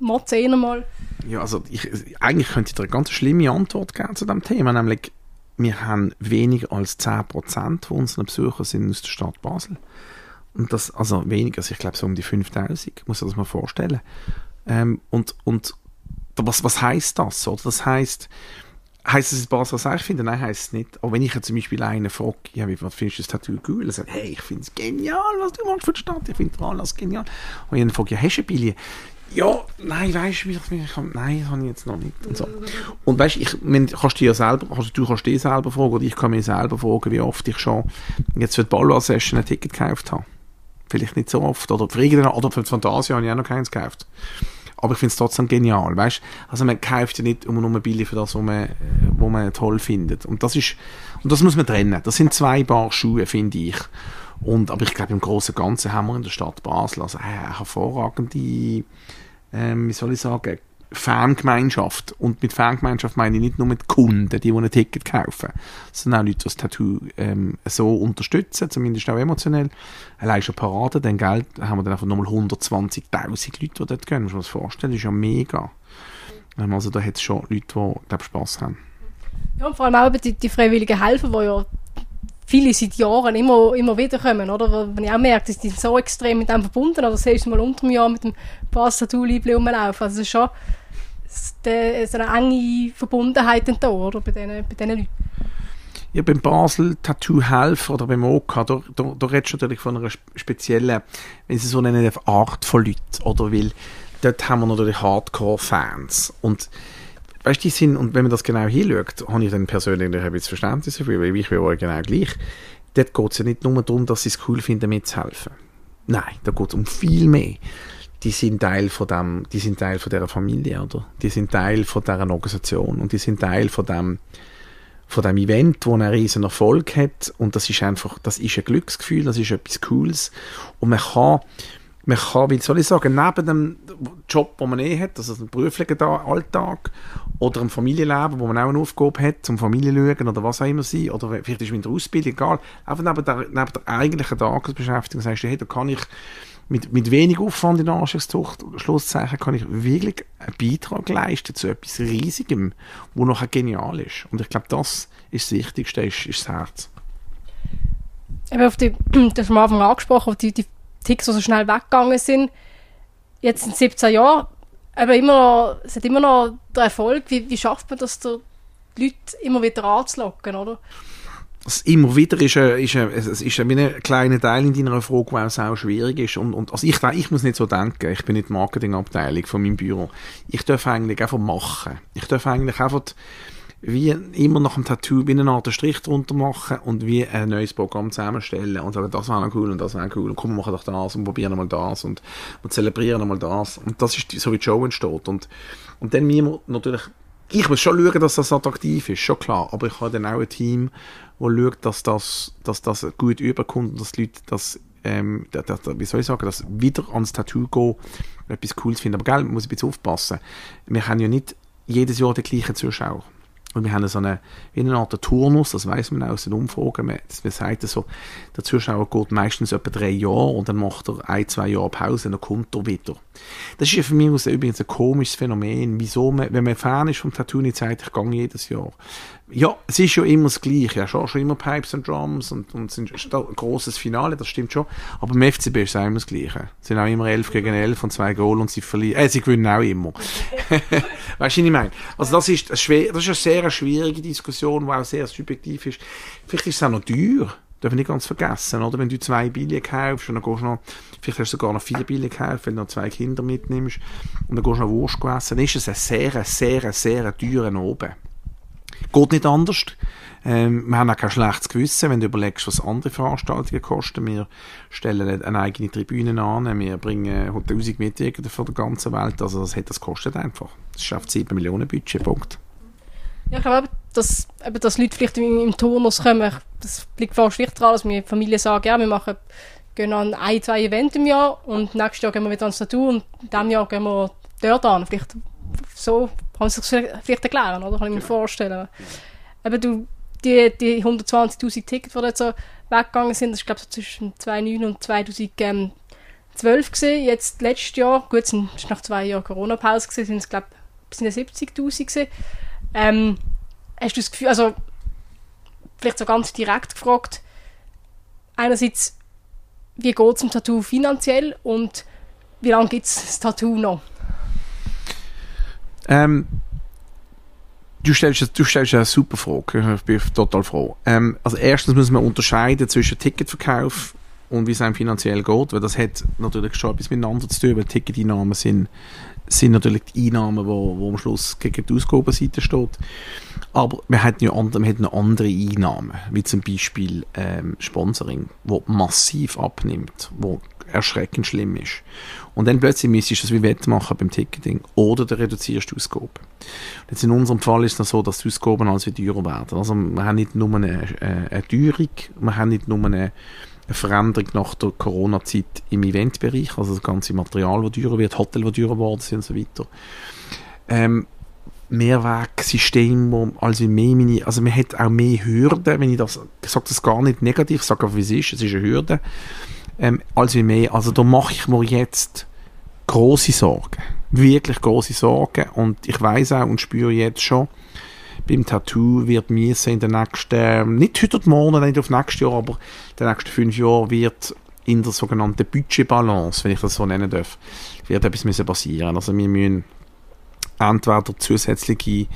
motzen eher mal? Ja, also ich, eigentlich könnte ich dir eine ganz schlimme Antwort geben zu diesem Thema, nämlich wir haben weniger als 10% von unseren Besuchern sind aus der Stadt Basel. Und das, also weniger, also ich glaube so um die 5000, muss man das mal vorstellen. Ähm, und, und was, was heißt das? Oder? Das heißt, Heißt es Basel, was ich finde? Nein, heißt es nicht. Aber wenn ich jetzt zum Beispiel einen frage, ja, wie findest du das Tattoo cool? Er sagt, hey, ich finde es genial, was du machst für die Stadt. Ich finde alles genial. Und ich frage, ja, hast du ein Billy? Ja, nein, weißt du, wie ich mich, nein, das habe ich jetzt noch nicht. Und, so. und weißt ich, mein, kannst du dir selber, kannst, du kannst dir selber fragen, oder ich kann mir selber fragen, wie oft ich schon jetzt für die Balloir-Session ein Ticket gekauft habe. Vielleicht nicht so oft. Oder für, oder für die Fantasia habe ich auch noch keins gekauft aber ich finde es trotzdem genial, weißt? Also man kauft ja nicht immer nur Billy für das, was man, was man toll findet. Und das ist, und das muss man trennen. Das sind zwei Paar Schuhe, finde ich. Und, aber ich glaube, im Großen und Ganzen haben wir in der Stadt Basel also äh, hervorragende, ähm, wie soll ich sagen, Fangemeinschaft. Und mit Fangemeinschaft meine ich nicht nur mit Kunden, die, die ein Ticket kaufen, sondern auch Leute, die das Tattoo ähm, so unterstützen, zumindest auch emotionell. Allein schon Parade, dann Geld, haben wir dann einfach nochmal 120'000 Leute, die dort gehen. Muss man sich vorstellen, das ist ja mega. Ähm, also da hat es schon Leute, die, glaube Spass haben. Ja, und vor allem auch die, die freiwilligen Helfer, die ja viele seit Jahren immer, immer wieder kommen, oder? Wenn ich auch merke, dass die so extrem mit dem verbunden, oder selbst mal unter dem Jahr mit dem Pass-Tattoo-Liebling rumlaufen. Also es ist schon so eine enge Verbundenheit da, oder? Bei diesen, bei diesen Leuten. Ja, beim Basel Tattoo Helfer oder beim OK, da, da, da redest du natürlich von einer speziellen, wenn sie so nennen, Art von Leuten, oder? Weil dort haben wir natürlich Hardcore-Fans. Und weißt die sind, und wenn man das genau hinschaut, habe ich dann persönlich ein bisschen Verständnis dafür, weil ich bin genau gleich. Dort geht es ja nicht nur darum, dass sie es cool finden, mitzuhelfen. Nein, da geht es um viel mehr. Die sind Teil von dem, die sind Teil von dieser Familie, oder? Die sind Teil von dieser Organisation und die sind Teil von dem, von dem Event, wo einen riesen Erfolg hat und das ist einfach, das ist ein Glücksgefühl, das ist etwas Cooles und man kann man kann, wie soll ich sagen, neben dem Job, den man eh hat, also einem beruflichen Alltag oder einem Familienleben, wo man auch eine Aufgabe hat, zum Familie schauen oder was auch immer sein, oder vielleicht ist man in der Ausbildung, egal, einfach neben der, neben der eigentlichen Tagesbeschäftigung sagst du, hey, da kann ich mit, mit wenig Aufwand in Anschlusszucht, Schlusszeichen, kann ich wirklich einen Beitrag leisten zu etwas Riesigem, wo nachher genial ist. Und ich glaube, das ist das Wichtigste, ist, ist das Herz. Eben auf die, das hast du am Anfang angesprochen, die, die Ticks, die so schnell weggegangen sind. Jetzt in 17 Jahren, aber immer noch, es hat immer noch der Erfolg. Wie, wie schafft man das, die Leute immer wieder anzulocken, oder? Das immer wieder ist, ein, ist, ein, es ist ein, ein kleiner Teil in deiner Frage, der auch schwierig ist. Und, und also ich, ich muss nicht so denken, ich bin nicht Marketingabteilung von meinem Büro. Ich darf eigentlich einfach machen. Ich darf eigentlich einfach wie immer nach dem Tattoo wie eine Art Strich drunter machen und wie ein neues Programm zusammenstellen und sagen, das wäre cool und das wäre cool und komm, wir machen doch das und probieren mal das und wir zelebrieren mal das. Und das ist so, wie die Show entsteht. Und, und dann müssen wir natürlich, ich muss schon schauen, dass das attraktiv ist, schon klar, aber ich habe dann auch ein Team, das schaut, dass das, dass das gut überkommt und dass die Leute das ähm, da, da, wie soll ich sagen, dass wieder ans Tattoo gehen, etwas Cooles finden. Aber gell, muss ich ein bisschen aufpassen. Wir haben ja nicht jedes Jahr den gleichen Zuschauer. Und wir haben so eine, wie eine Art Turnus, das weiß man auch aus den Umfragen, man, man sagt so, der Zuschauer geht meistens etwa drei Jahre und dann macht er ein, zwei Jahre Pause und dann kommt er wieder. Das ist ja für mich übrigens ein komisches Phänomen, wieso man, wenn man Fan ist vom Tattoo, nicht sagt, ich gehe jedes Jahr. Ja, es ist ja immer das Gleiche. Ja, schon, schon immer Pipes and Drums und, und ist ein grosses Finale, das stimmt schon. Aber im FCB ist es auch immer das Gleiche. Es sind auch immer 11 gegen 11 und zwei Goal und sie verlieren. Äh, sie gewinnen auch immer. weißt du, was ich meine? Also das ist, das ist eine sehr schwierige Diskussion, die auch sehr subjektiv ist. Vielleicht ist es auch noch teuer. Darf ich nicht ganz vergessen, oder? Wenn du zwei Billionen kaufst und dann gehst du noch, vielleicht hast du sogar noch vier Billionen gekauft, wenn du noch zwei Kinder mitnimmst und dann gehst du noch Wurst essen, dann ist es ein sehr, sehr, sehr teurer oben. Geht nicht anders. Ähm, wir haben auch kein schlechtes Gewissen, wenn du überlegst, was andere Veranstaltungen kosten. Wir stellen eine eigene Tribüne an, wir bringen 1000 Mitarbeiter von der ganzen Welt. Also das, hat, das kostet einfach. Das schafft 7 Millionen Budget, Punkt. Ja, ich glaube, dass, eben, dass Leute vielleicht im, Turnus kommen, das liegt fast schlicht daran, dass wir Familie sagen, ja, wir machen, gehen an ein, zwei Events im Jahr und nächstes Jahr gehen wir wieder ans Tattoo und in diesem Jahr gehen wir dort an. Vielleicht so kann sich vielleicht erklären, oder? Kann ich mir vorstellen. Eben du, die, die 120'000 Tickets, die jetzt so weggegangen sind, das ist glaube ich so zwischen 2009 und 2012 gesehen. Jetzt letztes Jahr, gut, es war nach zwei Jahren Corona-Pause sind es glaube ich 70'000 gesehen. Ähm, hast du das Gefühl, also vielleicht so ganz direkt gefragt, einerseits, wie geht es im Tattoo finanziell und wie lange gibt es das Tattoo noch? Ähm, du stellst, du stellst eine super Frage. Ich bin total froh. Ähm, also erstens muss man unterscheiden zwischen Ticketverkauf und wie es einem finanziell geht, weil das hat natürlich schon etwas miteinander zu tun, weil Ticketeinnahmen sind, sind natürlich die Einnahmen, wo, wo am Schluss gegen die Ausgabenseite steht. Aber wir haben ja andere, wir noch andere Einnahmen, wie zum Beispiel ähm, Sponsoring, wo massiv abnimmt, wo erschreckend schlimm ist. Und dann plötzlich müsstest du das wie wettmachen beim Ticketing oder du reduzierst die Ausgaben. Jetzt in unserem Fall ist es so, dass die Ausgaben also teurer werden. Also wir haben nicht nur eine, äh, eine Teuerung, wir haben nicht nur eine, eine Veränderung nach der Corona-Zeit im Eventbereich, also das ganze Material, das teurer wird, Hotel, das teurer geworden sind und so weiter. Ähm, Mehrwegsystem, wo also mehr meine, also man hat auch mehr Hürden, wenn ich das, ich sage das gar nicht negativ, ich sage einfach, wie es ist, es ist eine Hürde, ähm, als wie mehr, also da mache ich mir jetzt große Sorgen, wirklich große Sorgen. Und ich weiß auch und spüre jetzt schon, beim Tattoo wird mir in den nächsten, nicht heute oder morgen, nicht auf nächstes Jahr, aber in den nächsten fünf Jahren wird in der sogenannten Budgetbalance, wenn ich das so nennen darf, wird etwas müssen passieren. Also wir müssen entweder zusätzliche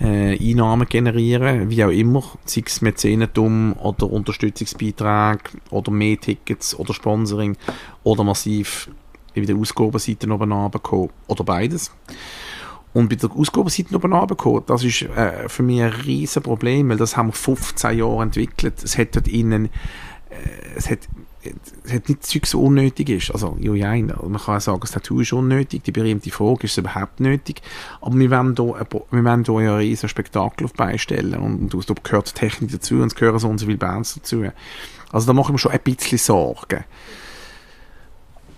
äh, Einnahmen generieren, wie auch immer, sei es Mäzenentum oder Unterstützungsbeiträge oder mehr Tickets oder Sponsoring oder massiv wie der Ausgabenseite oben runterkommen oder beides. Und bei der Ausgabenseite oben runterkommen, das ist äh, für mich ein riesen Problem, weil das haben wir 15 Jahre entwickelt. Es hat dort innen, äh, es hat es hat nicht Zeug so unnötig ist. Also, ja, ja, man kann auch sagen, das Tattoo ist unnötig. Die berühmte Frage, ist es überhaupt nötig? Aber wir wollen hier, ja ein riesen Spektakel auf beistellen. Und, und da gehört Technik dazu und es gehören so und so viele Bands dazu. Also da machen wir schon ein bisschen Sorgen.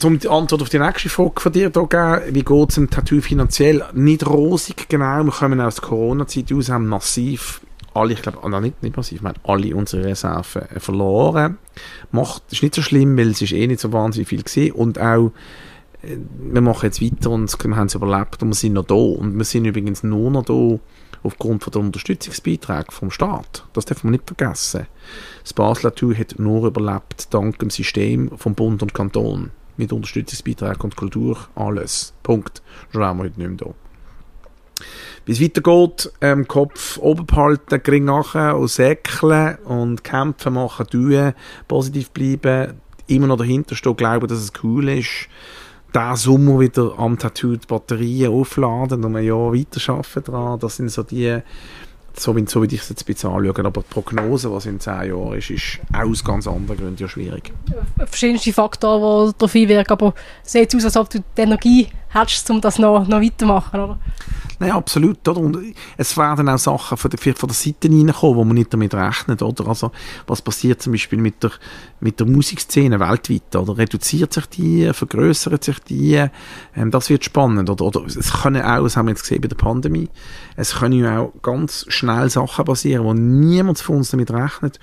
Um die Antwort auf die nächste Frage von dir zu geben, wie geht es dem Tattoo finanziell? Nicht rosig, genau. Wir kommen aus der Corona-Zeit aus, haben massiv alle, ich glaube, oh, nicht, nicht massiv, wir haben alle unsere Reserven äh, verloren. Macht, ist nicht so schlimm, weil es ist eh nicht so wahnsinnig viel gesehen und auch äh, wir machen jetzt weiter und haben es überlebt und wir sind noch da. Und wir sind übrigens nur noch da aufgrund von der Unterstützungsbeiträge vom Staat. Das darf man nicht vergessen. Das Basler hat nur überlebt dank dem System vom Bund und Kanton. Mit Unterstützungsbeiträgen und Kultur, alles. Punkt. Schon wir heute nicht mehr da. Wie es weitergeht, ähm, Kopf oben behalten, gering machen und säckeln und kämpfen machen, tun, positiv bleiben, immer noch dahinter stehen, glauben, dass es cool ist, diesen Sommer wieder am Tattoo die Batterien aufladen und ein Jahr weiterarbeiten daran. Das sind so die, so wie, so wie ich es jetzt ein bisschen anschaue. Aber die Prognose, was in zehn Jahren ist, ist aus ganz anderen Gründen ja schwierig. Verschiedenste Faktoren, die darauf einwirken, aber es sieht aus, als ob du die Energie hättest, um das noch, noch weitermachen, oder? Nein, absolut. Oder? Und es werden auch Sachen von der, von der Seite reinkommen, wo man nicht damit rechnet. Oder? Also, was passiert zum Beispiel mit der, mit der Musikszene weltweit? Oder? Reduziert sich die, vergrößert sich die? Ähm, das wird spannend. Oder? Oder es können auch, das haben wir jetzt gesehen bei der Pandemie, es können ja auch ganz schnell Sachen passieren, wo niemand von uns damit rechnet.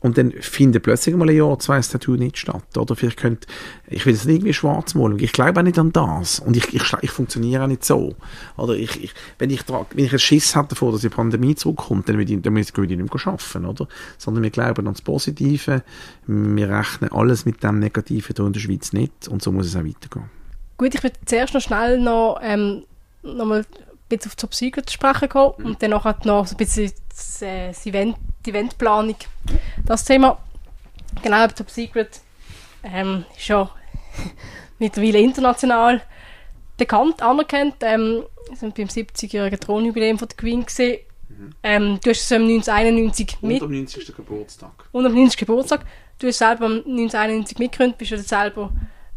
Und dann findet plötzlich mal ein Jahr, zwei das Tattoo nicht statt. Oder vielleicht könnt, ich will es nicht irgendwie schwarz malen. Ich glaube auch nicht an das. Und ich, ich, ich funktioniere auch nicht so. Oder ich, ich, wenn ich, wenn ich einen Schiss habe davor, dass die Pandemie zurückkommt, dann würde ich, dann würde ich nicht mehr arbeiten, oder? Sondern wir glauben an das Positive. Wir rechnen alles mit dem Negativen hier in der Schweiz nicht. Und so muss es auch weitergehen. Gut, ich würde zuerst noch schnell noch, ähm, noch mal ein bisschen auf Top Secret sprechen kommen mhm. und dann noch so ein bisschen das, äh, das Event, die Eventplanung. Das Thema, genau, Top Secret ähm, ist ja mittlerweile international bekannt, anerkannt. Ähm, wir sind beim 70-jährigen Thronjubiläum von der Queen gesehen. Mhm. Ähm, du hast es 1991 mit... Und am 90. Geburtstag. Und am 90. Geburtstag. Du hast selber am 1991 mitgegründet, bist ja selber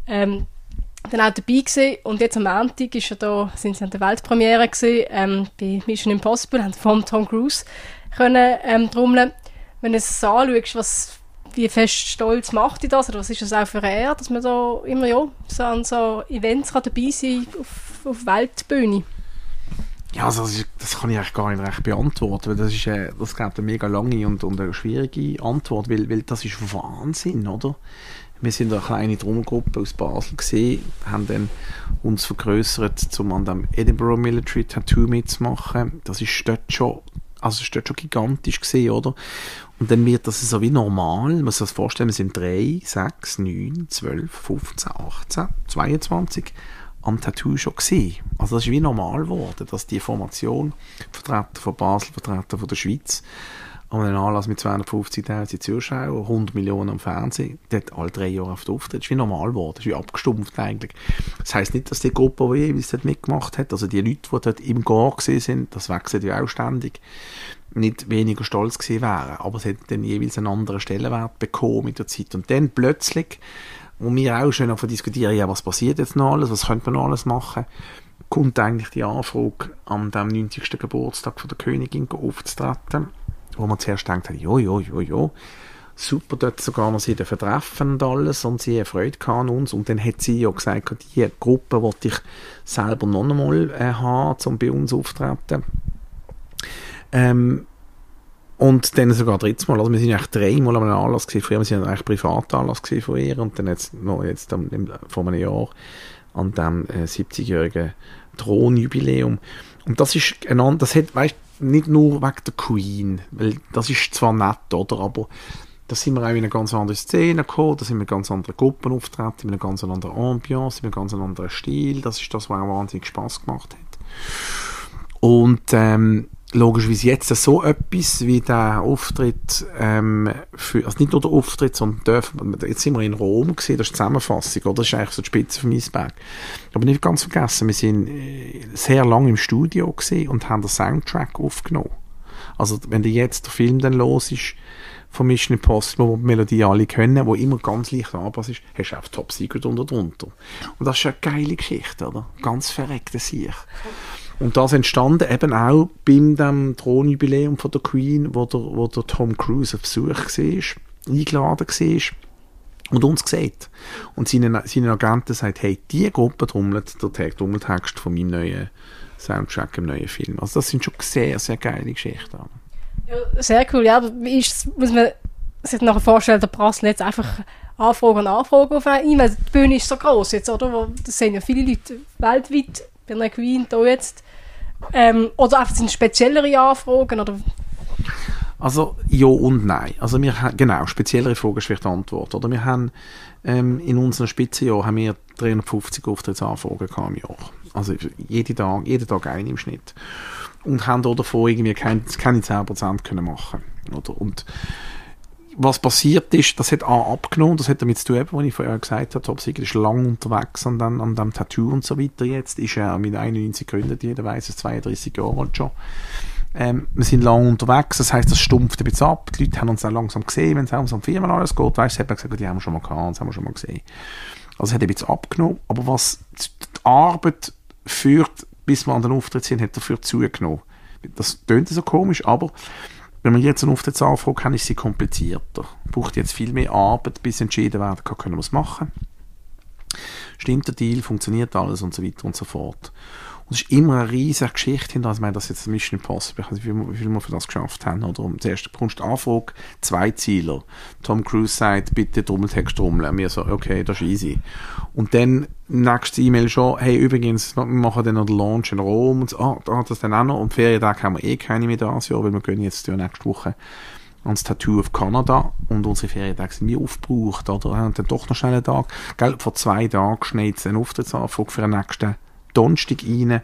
ähm, dann auch dabei gewesen. Und jetzt am Montag ist ja da, sind sie an der Weltpremiere gewesen, ähm, bei Mission Impossible, haben von Tom Cruise können ähm, trommeln. Wenn du es anschaust, was, wie fest stolz macht die das, oder was ist das auch für eine Ehre, dass man da immer ja, so an so Events kann dabei sein auf, auf Weltbühne? Ja, also das, ist, das, kann ich eigentlich gar nicht recht beantworten, weil das ist, äh, das glaube eine mega lange und, und eine schwierige Antwort, weil, weil das ist Wahnsinn, oder? Wir sind eine kleine Trommelgruppe aus Basel gesehen, haben dann uns vergrößert, um an dem Edinburgh Military Tattoo mitzumachen. Das ist dort schon, also ist dort schon gigantisch gesehen, oder? Und dann wird das so wie normal. Man muss sich das vorstellen, wir sind drei, sechs, neun, zwölf, 15, 18, 22 am Tattoo schon gesehen. Also das ist wie normal geworden, dass die Formation Vertreter von Basel, Vertreter von der Schweiz an einem Anlass mit 250'000 Zuschauern, 100 Millionen am Fernsehen, dort alle drei Jahre auf der Auftritt. Das ist wie normal geworden, das ist wie abgestumpft eigentlich. Das heisst nicht, dass die Gruppe, die jeweils dort mitgemacht hat, also die Leute, die dort im Gar gesehen sind, das wechselt ja auch ständig, nicht weniger stolz gewesen wären. Aber es hat dann jeweils einen anderen Stellenwert bekommen mit der Zeit. Und dann plötzlich, wo wir auch schon davon diskutieren, ja, was passiert jetzt noch alles, was könnte man noch alles machen, kommt eigentlich die Anfrage, an dem 90. Geburtstag von der Königin aufzutreten wo man zuerst denkt, jo, jo, jo, jo, super, dort sogar noch sie treffen und alles und sie haben Freude an uns. Und dann hat sie ja gesagt, die Gruppe wollte ich selber noch einmal äh, haben, um bei uns aufzutreten. Ähm, und dann sogar drittes Mal, also wir sind eigentlich dreimal an einem Anlass gesehen, früher wir eigentlich Privatanlass gesehen von ihr. Und dann jetzt noch jetzt vor einem Jahr an dem äh, 70-jährigen Thronjubiläum. Und das ist ein das hat, weißt, nicht nur wegen der Queen, weil das ist zwar nett, oder, aber da sind wir auch in eine ganz andere Szene gekommen, da sind wir ganz andere Gruppen auftreten, in einer ganz anderen Ambiance, in einem ganz anderen Stil, das ist das, was auch wahnsinnig Spaß gemacht hat. Und ähm, logischerweise jetzt so etwas wie der Auftritt, ähm, für, also nicht nur der Auftritt, sondern dürfen, jetzt sind wir in Rom gesehen, das ist die Zusammenfassung, oder? Das ist eigentlich so die Spitze vom Eisberg. Aber nicht ganz vergessen, wir sind äh, sehr lange im Studio gesehen und haben den Soundtrack aufgenommen. Also, wenn du jetzt der Film dann los ist, von Mission Impossible, wo die Melodie alle können, wo immer ganz leicht anpasst ist, hast du auch Top Secret unter drunter. Und das ist eine geile Geschichte, oder? Ganz verreckte Sicht. Und das entstanden eben auch beim dem Thronjubiläum von der Queen, wo der, wo der Tom Cruise auf Besuch war, eingeladen war. und uns sieht. Und seine, seine Agenten sagt, hey, die Gruppe trommelt der Trommeltext von meinem neuen Soundtrack im neuen Film. Also das sind schon sehr, sehr geile Geschichten. Ja, sehr cool, ja, aber ist muss man sich nachher vorstellen, der Prassel jetzt einfach Anfragen und Anfragen auf ihn, weil die Bühne ist so groß jetzt, oder? Das sehen ja viele Leute weltweit, bei einer Queen da jetzt. Ähm, oder einfach sind speziellere Anfragen, oder? Also ja und nein. Also wir haben, genau, speziellere Fragen vielleicht die Antwort. Oder wir haben ähm, in unserem Spitzenjahr haben wir 350 Auftrittsanfragen im Jahr. Also jeden Tag, jeden Tag eine im Schnitt. Und haben davon irgendwie keine, keine 10% können machen oder? Und was passiert ist, das hat A abgenommen, das hat damit zu tun, was ich vorher gesagt habe, Top Secret ist lang unterwegs an, dem, an dem Tattoo und so weiter jetzt, ist er mit 91 gegründet, jeder weiß es, 32 Jahre alt schon. Ähm, wir sind lang unterwegs, das heisst, das stumpft ein bisschen ab, die Leute haben uns auch langsam gesehen, wenn es auch um Firmen alles geht, weißt du, hat man gesagt, die haben wir schon mal gehabt, das haben wir schon mal gesehen. Also es hat ein bisschen abgenommen, aber was die Arbeit führt, bis wir an den Auftritt sind, hat dafür zugenommen. Das tönt so komisch, aber wenn man jetzt einen Auftritt anfragt, kann ich sie komplizierter. Braucht jetzt viel mehr Arbeit, bis entschieden werden kann, können wir es machen. Stimmt der Deal, funktioniert alles und so weiter und so fort. Und es ist immer eine riesige Geschichte hinter. Also, ich meine, das ist jetzt Mission Impossible. Nicht, wie, viel wir für das geschafft haben. Oder um zuerst bekommst du Anfrage, zwei Zieler. Tom Cruise sagt, bitte Trommeltext trommeln. Wir so, okay, das ist easy. Und dann nächste E-Mail schon, hey, übrigens, wir machen dann noch den Launch in Rom. Und so, ah, hat das dann auch noch. Und Ferientag haben wir eh keine mehr das Jahr, weil wir gehen jetzt nächste Woche ans Tattoo of Kanada und unsere Ferientage sind wie aufgebraucht, oder? Und dann doch noch schnell einen Tag. Gell, vor zwei Tagen schneit es einen Auftrittsanfrage für den nächsten Donnerstag rein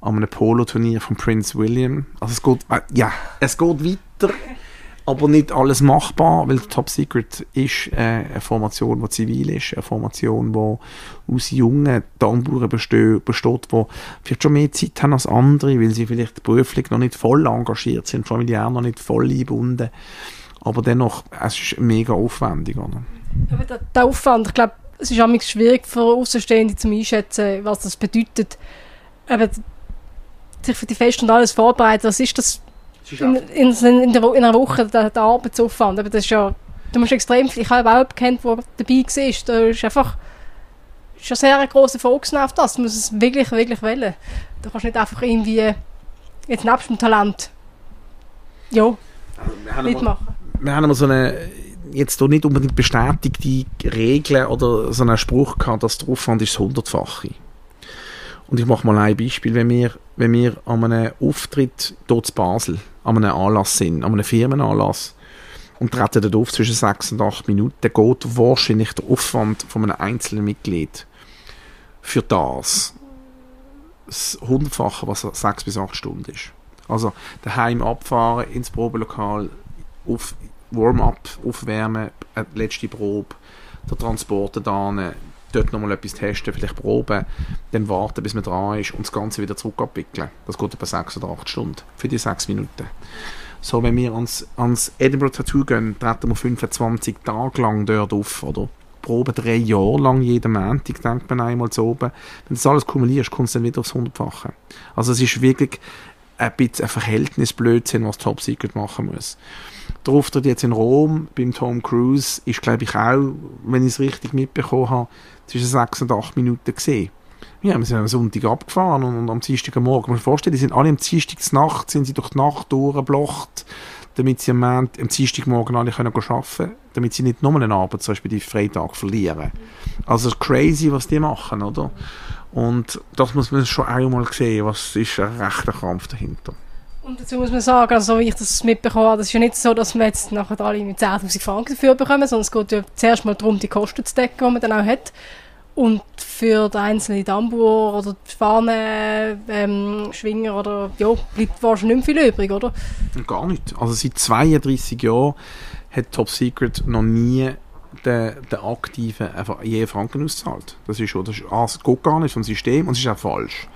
an einem Polo-Turnier von Prince William. Also es geht, äh, ja, es geht weiter, aber nicht alles machbar, weil Top Secret ist äh, eine Formation, die zivil ist, eine Formation, die aus jungen besteht, besteht, die vielleicht schon mehr Zeit haben als andere, weil sie vielleicht beruflich noch nicht voll engagiert sind, familiär noch nicht voll eingebunden, aber dennoch, es ist mega aufwendig. Oder? Aber der, der Aufwand, ich glaube, es ist auch schwierig für Außenstehende zu einschätzen, was das bedeutet. Aber sich für die Fest und alles vorbereiten, was ist das in, in, in, der, in einer Woche, der, der Arbeitsaufwand? Aber das ist ja, du musst extrem viel, ich habe auch kennt, der dabei war, da ist einfach ein sehr großer Fokus auf das, du musst es wirklich, wirklich wählen. Du kannst nicht einfach irgendwie, jetzt nebst dem Talent, ja, also mitmachen. Wir haben immer so eine jetzt hier nicht unbedingt bestätigte Regeln oder so einen Spruch gehabt, dass der Aufwand ist das Hundertfache. Und ich mache mal ein Beispiel, wenn wir, wenn wir an einem Auftritt hier in Basel, an einem Anlass sind, an einem Firmenanlass, und treten dort auf zwischen sechs und acht Minuten, geht wahrscheinlich der Aufwand von einem einzelnen Mitglied für das das Hundertfache, was sechs bis acht Stunden ist. Also daheim abfahren, ins Probelokal, auf, Warm-up, Aufwärmen, eine letzte Probe, der Transport da dort nochmal etwas testen, vielleicht proben, dann warten, bis man dran ist und das Ganze wieder zurück abwickeln. Das geht etwa 6 oder 8 Stunden für die 6 Minuten. So, wenn wir ans, ans Edinburgh Tattoo gehen, treten wir 25 Tage lang dort auf, oder? Proben drei Jahre lang jeden Montag, denkt man einmal zu oben. Wenn du das alles kumulierst, kommst du dann wieder aufs Hundertfache. Also es ist wirklich ein bisschen ein Verhältnisblödsinn, was Top Secret machen muss. Der Auftritt jetzt in Rom beim Tom Cruise ist, glaube ich, auch, wenn ich es richtig mitbekommen habe, zwischen sechs und acht Minuten gesehen. Ja, wir sind am Sonntag abgefahren und, und am Dienstag Morgen. Man muss vorstellen, die sind alle am Dienstag Nacht, sind sie durch die Nacht durchgeblocht, damit sie am, Montag, am Dienstagmorgen alle können arbeiten können, damit sie nicht nur einen Abend, zum Beispiel die Freitag, verlieren. Also crazy, was die machen, oder? Und das muss man schon einmal sehen, was ist ein rechter Kampf dahinter. Und dazu muss man sagen, also wie ich das mitbekommen habe, das ist ja nicht so, dass wir jetzt nachher alle mit 10'000 Franken dafür bekommen, sondern es geht ja zuerst mal darum, die Kosten zu decken, die man dann auch hat. Und für den einzelnen Tambour oder die Fahne, ähm, Schwinger oder, ja, bleibt wahrscheinlich nicht mehr viel übrig, oder? Gar nicht. Also seit 32 Jahren hat Top Secret noch nie der, der Aktiven einfach je Franken auszahlt. Das ist schon, das, das geht gar nicht vom System und es ist auch falsch.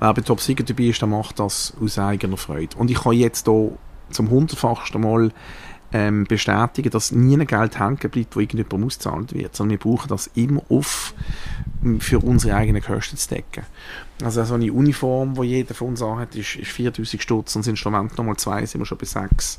Wer bei Top Secret dabei ist, der macht das aus eigener Freude. Und ich kann jetzt hier zum hundertfachsten Mal ähm, bestätigen, dass nie ein Geld hängen bleibt, wo irgendjemand ausgezahlt wird, sondern wir brauchen das immer auf für unsere eigenen Kosten zu decken. Also so eine Uniform, die jeder von uns anhat, ist, ist 4000 Stutz und das Instrument nochmal zwei, sind wir schon bei sechs.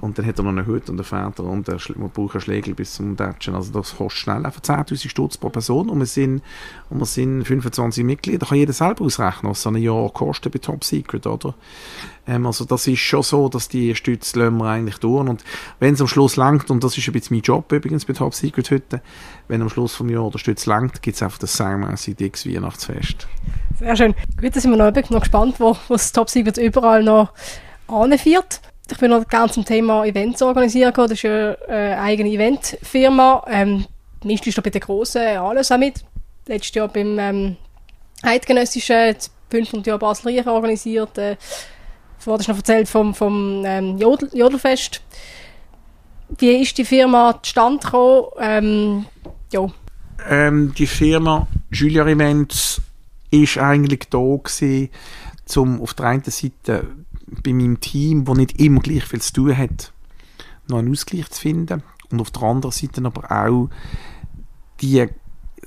und dann hat er noch einen Hut und einen Vater und man braucht einen Schlägel bis zum Datschen. Also das kostet schnell einfach 10'000 Stutz pro Person und wir sind, und wir sind 25 Mitglieder. Da kann jeder selber ausrechnen, was so ein Jahr kostet bei Top Secret, oder? Ähm, also das ist schon so, dass die Stütze lassen wir eigentlich durch und wenn es am Schluss langt, und das ist ein bisschen mein Job übrigens bei Top Secret heute, wenn am Schluss vom Jahr der Stütz langt, gibt es einfach das saumässig dickes Weihnachtsfest. Sehr schön. Gut, da sind wir noch, noch gespannt, wo, wo das Top Secret überall noch anführt ich bin noch gerne zum Thema Events organisieren gekommen. Das ist eine äh, eigene Eventfirma. Ähm, ist da bei den grossen alles auch mit. Letztes Jahr beim ähm, Eidgenössischen 500 Jahre Basel organisiert. Äh, vorher ist noch erzählt vom, vom ähm, Jodel, Jodelfest. Wie ist die Firma zustande gekommen? Ähm, ja. Ähm, die Firma Julia Events ist eigentlich da gewesen, um auf der einen Seite bei meinem Team, wo nicht immer gleich viel zu tun hat, noch einen Ausgleich zu finden. Und auf der anderen Seite aber auch die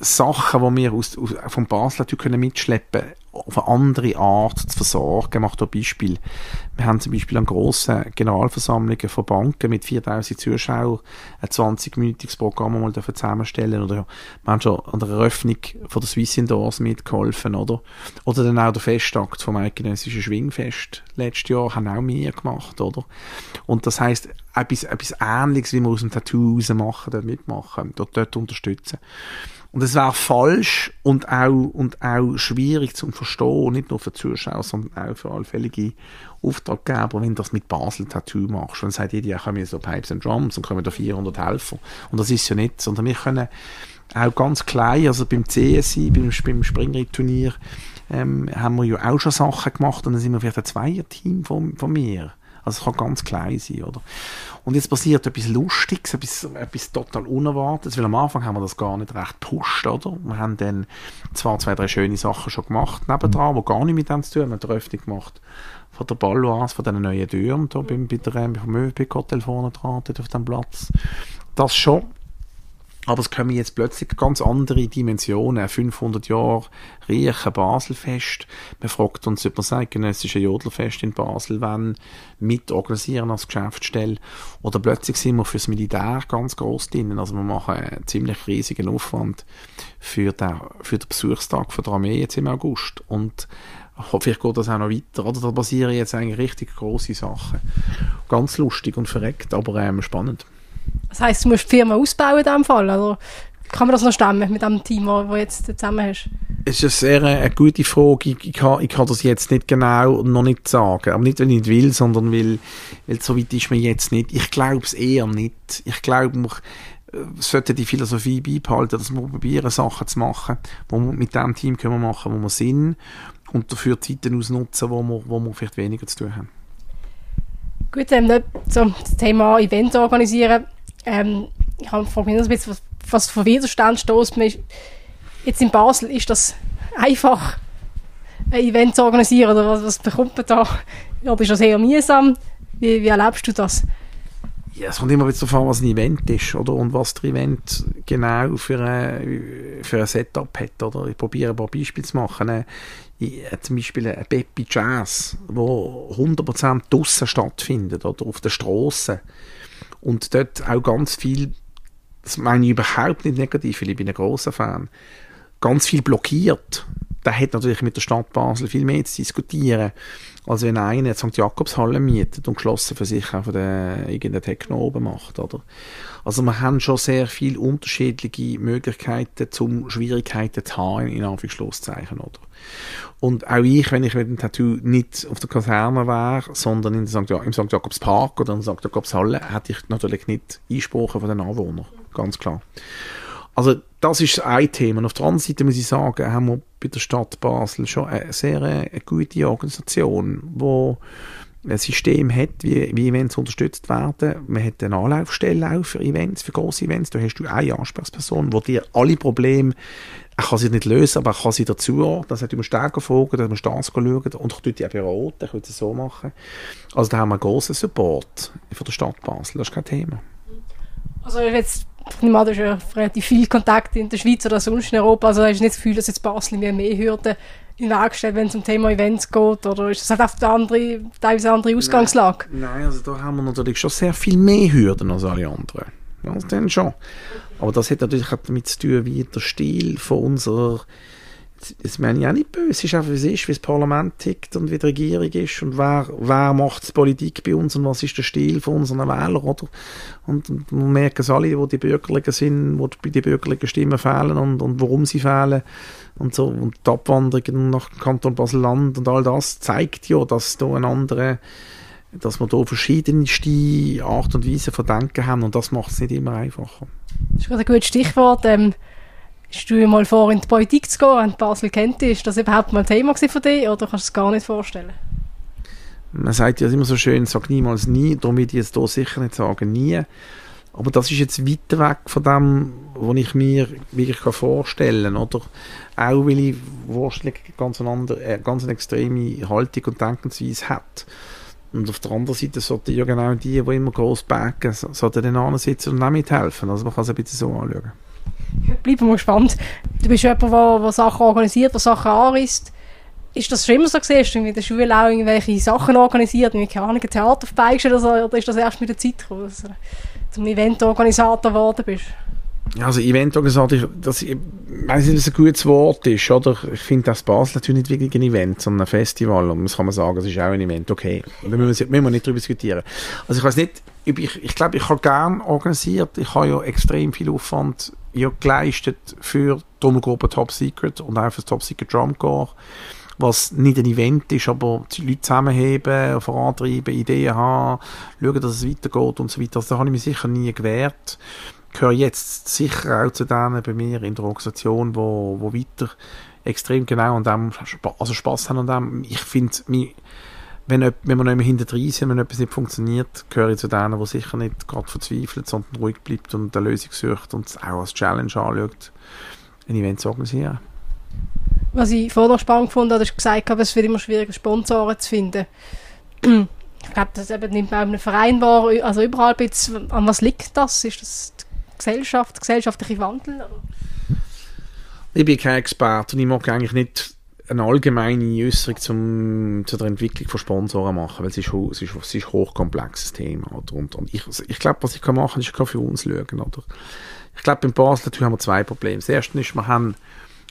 Sachen, die wir aus, aus, vom Basel können mitschleppen auf eine andere Art zu versorgen. Ich mache da Beispiel. Wir haben zum Beispiel an grossen Generalversammlungen von Banken mit 4000 Zuschauern ein 20-minütiges Programm mal zusammenstellen oder wir haben schon an der Eröffnung von der Swiss Indoors mitgeholfen, oder? Oder dann auch der Festakt vom Eidgenössischen Schwingfest letztes Jahr haben auch wir gemacht, oder? Und das heisst, etwas, etwas Ähnliches, wie wir aus dem Tattoo raus machen, dort mitmachen, dort, dort unterstützen. Und es wäre falsch und auch, und auch schwierig zu verstehen, nicht nur für Zuschauer, sondern auch für allfällige Auftraggeber, wenn du das mit Basel Tattoo machst. Und sagt jeder, ja, kommen so Pipes and Drums und kommen da 400 Helfer. Und das ist ja nicht, sondern wir können auch ganz klein, also beim CSI, beim, beim Springreitturnier, ähm, haben wir ja auch schon Sachen gemacht und dann sind wir vielleicht ein Zweierteam von, von mir. Also es kann ganz klein sein, oder? Und jetzt passiert etwas Lustiges, etwas, etwas total Unerwartetes, weil am Anfang haben wir das gar nicht recht gepusht, oder? Wir haben dann zwar zwei, drei schöne Sachen schon gemacht nebendran, die gar nicht mit dem zu tun haben. Wir haben die Öffnung gemacht von der Balloise, von diesen neuen Türen, da beim, bei der, beim vorne dran, auf dem Platz. Das schon. Aber es kommen jetzt plötzlich ganz andere Dimensionen. 500 Jahre Riechen Baselfest. Man fragt uns, ob wir das eidgenössische Jodelfest in Basel wollen, mitorganisieren als Geschäftsstelle. Oder plötzlich sind wir fürs Militär ganz groß drin. Also wir machen einen ziemlich riesigen Aufwand für den, für den Besuchstag von der Armee jetzt im August. Und vielleicht geht das auch noch weiter. Oder da passieren jetzt eigentlich richtig große Sachen. Ganz lustig und verreckt, aber ähm, spannend. Das heisst, du musst die Firma ausbauen in diesem Fall, oder? Kann man das noch stemmen mit dem Team, das du jetzt zusammen hast? Es ist eine sehr eine gute Frage. Ich, ich, kann, ich kann das jetzt nicht genau noch nicht sagen. Aber nicht, weil ich nicht will, sondern weil, weil so weit ist man jetzt nicht. Ich glaube es eher nicht. Ich glaube, man äh, sollte die Philosophie beibehalten, dass wir probieren, Sachen zu machen, die wir mit dem Team können machen, wo wir sind und dafür Zeiten ausnutzen, wo wir, wo wir vielleicht weniger zu tun haben. Gut, ähm, das Thema Event organisieren ähm, ich habe mich ein bisschen, was, was für Widerstand stößt. Jetzt in Basel ist das einfach, ein Event zu organisieren oder was, was bekommt man da? Oder ist das eher mühsam? Wie, wie erlebst du das? Ja, es kommt immer wieder darauf an, was ein Event ist, oder? Und was der Event genau für ein, für ein Setup hat, oder? Ich probiere ein paar Beispiele zu machen. Zum Beispiel ein Peppi Jazz, wo 100% draussen stattfindet, oder? Auf der Straße und dort auch ganz viel, das meine ich überhaupt nicht negativ, weil ich bin ein grosser Fan, ganz viel blockiert. Der hat natürlich mit der Stadt Basel viel mehr zu diskutieren, als wenn einer St. Jakobshalle mietet und geschlossen für sich auch den, irgendeinen Techno oben macht, oder? Also wir haben schon sehr viele unterschiedliche Möglichkeiten, zum Schwierigkeiten zu haben, in Anführungszeichen, oder? Und auch ich, wenn ich mit dem Tattoo nicht auf der Kaserne wäre, sondern in St. Ja im St. Jakobs Park oder in St. Jakobshalle, hätte ich natürlich nicht Einsprache von den Anwohnern. Ganz klar. Also, das ist ein Thema. Und auf der anderen Seite muss ich sagen, haben wir bei der Stadt Basel schon eine sehr eine gute Organisation, wo ein System hat, wie, wie Events unterstützt werden. Man hat eine Anlaufstelle auch für Events, für große Events. Da hast du eine Ansprechperson, die dir alle Probleme er kann sie nicht lösen, aber er kann sie dazuordnen. Das heißt, du musst stärker fragen, du musst das schauen und ich tue auch beraten, ich würde es so machen. Also da haben wir einen grossen Support von der Stadt Basel, das ist kein Thema. Also jetzt, ich nehme an, du hast relativ viel Kontakt in der Schweiz oder sonst in Europa, also hast du nicht das Gefühl, dass jetzt Basel mehr, mehr Hürden in den Weg stellen, wenn es um Thema Events geht? Oder ist das halt auf eine andere, teilweise eine andere Ausgangslage? Nein, nein, also da haben wir natürlich schon sehr viel mehr Hürden als alle anderen. Ja, dann schon. Aber das hat natürlich auch damit zu tun, wie der Stil von unserer das meine ich auch nicht böse, es ist einfach, wie es ist, wie das Parlament tickt und wie die Regierung ist und wer, wer macht die Politik bei uns und was ist der Stil von unseren Wählern, oder? Und, und wir merken es alle, wo die Bürgerlichen sind, wo die, die bürgerlichen Stimmen fehlen und, und warum sie fehlen und so. Und die Abwanderung nach Kanton Basel-Land und all das zeigt ja, dass da eine andere dass wir da verschiedenste Art und Weise von Denken haben und das macht es nicht immer einfacher. Das ist ein gutes Stichwort. Ähm Hast du mal vor, in die Politik zu gehen, wenn Basel kennt? Ist das überhaupt mal ein Thema für dich oder kannst du es gar nicht vorstellen? Man sagt ja immer so schön, sag niemals nie, darum würde ich jetzt hier sicher nicht sagen, nie. Aber das ist jetzt weit weg von dem, was ich mir wirklich vorstellen kann, oder? Auch weil ich Wurstling ganz eine, andere, äh, ganz eine extreme Haltung und Denkensweise hat. Und auf der anderen Seite sollten ja genau die, die immer groß backen, sollten dann sitzen und auch mithelfen. Also man kann es ein bisschen so anschauen bleiben wir gespannt. Du bist jemand, der, Sachen organisiert, der Sachen anreißt. Ist das schon immer so gewesen? Hast du in der Schule auch irgendwelche Sachen organisiert, wie, keine Ahnung, ein Theater auf oder so, oder ist das erst mit der Zeit gekommen, dass du zum Eventorganisator geworden bist? Also Eventorganisator, das, ich weiß nicht, was ein gutes Wort ist, oder? Ich finde das Basel natürlich nicht wirklich ein Event, sondern ein Festival, und das kann man sagen, es ist auch ein Event, okay. Da müssen wir, nicht drüber diskutieren. Also ich weiß nicht, ich, ich glaube, ich habe gern organisiert, ich habe ja extrem viel Aufwand ja geleistet für die Dommelgruppe Top Secret und auch für das Top Secret Drum Corps, was nicht ein Event ist, aber die Leute zusammenheben, vorantreiben, Ideen haben, schauen, dass es weitergeht und so weiter. Also, da habe ich mich sicher nie gewehrt. Ich gehöre jetzt sicher auch zu denen bei mir in der Organisation, wo, wo weiter extrem genau an dem, also Spaß haben an dem. Ich finde, wenn, wenn man noch immer hinter sind, wenn etwas nicht funktioniert, gehöre ich zu denen, die sicher nicht gerade verzweifelt, sondern ruhig bleibt und eine Lösung sucht und es auch als Challenge anschaut, ein Event zu organisieren. Was ich vorher spannend gefunden habe, ist gesagt, es wird immer schwieriger, Sponsoren zu finden. ich glaube, das eben nimmt man einen Verein wahr, also überall ein bisschen, an was liegt das? Ist das Gesellschaft, gesellschaftliche Wandel? Oder? Ich bin kein Experte und ich mag eigentlich nicht eine allgemeine Äußerung zum, zu der Entwicklung von Sponsoren machen, weil es ist, es ist, es ist ein hochkomplexes Thema. Oder? Und, und ich, ich glaube, was ich kann machen, ist, ich kann für uns schauen. Oder? Ich glaube, beim Basel haben wir zwei Probleme. Das erste ist, wir haben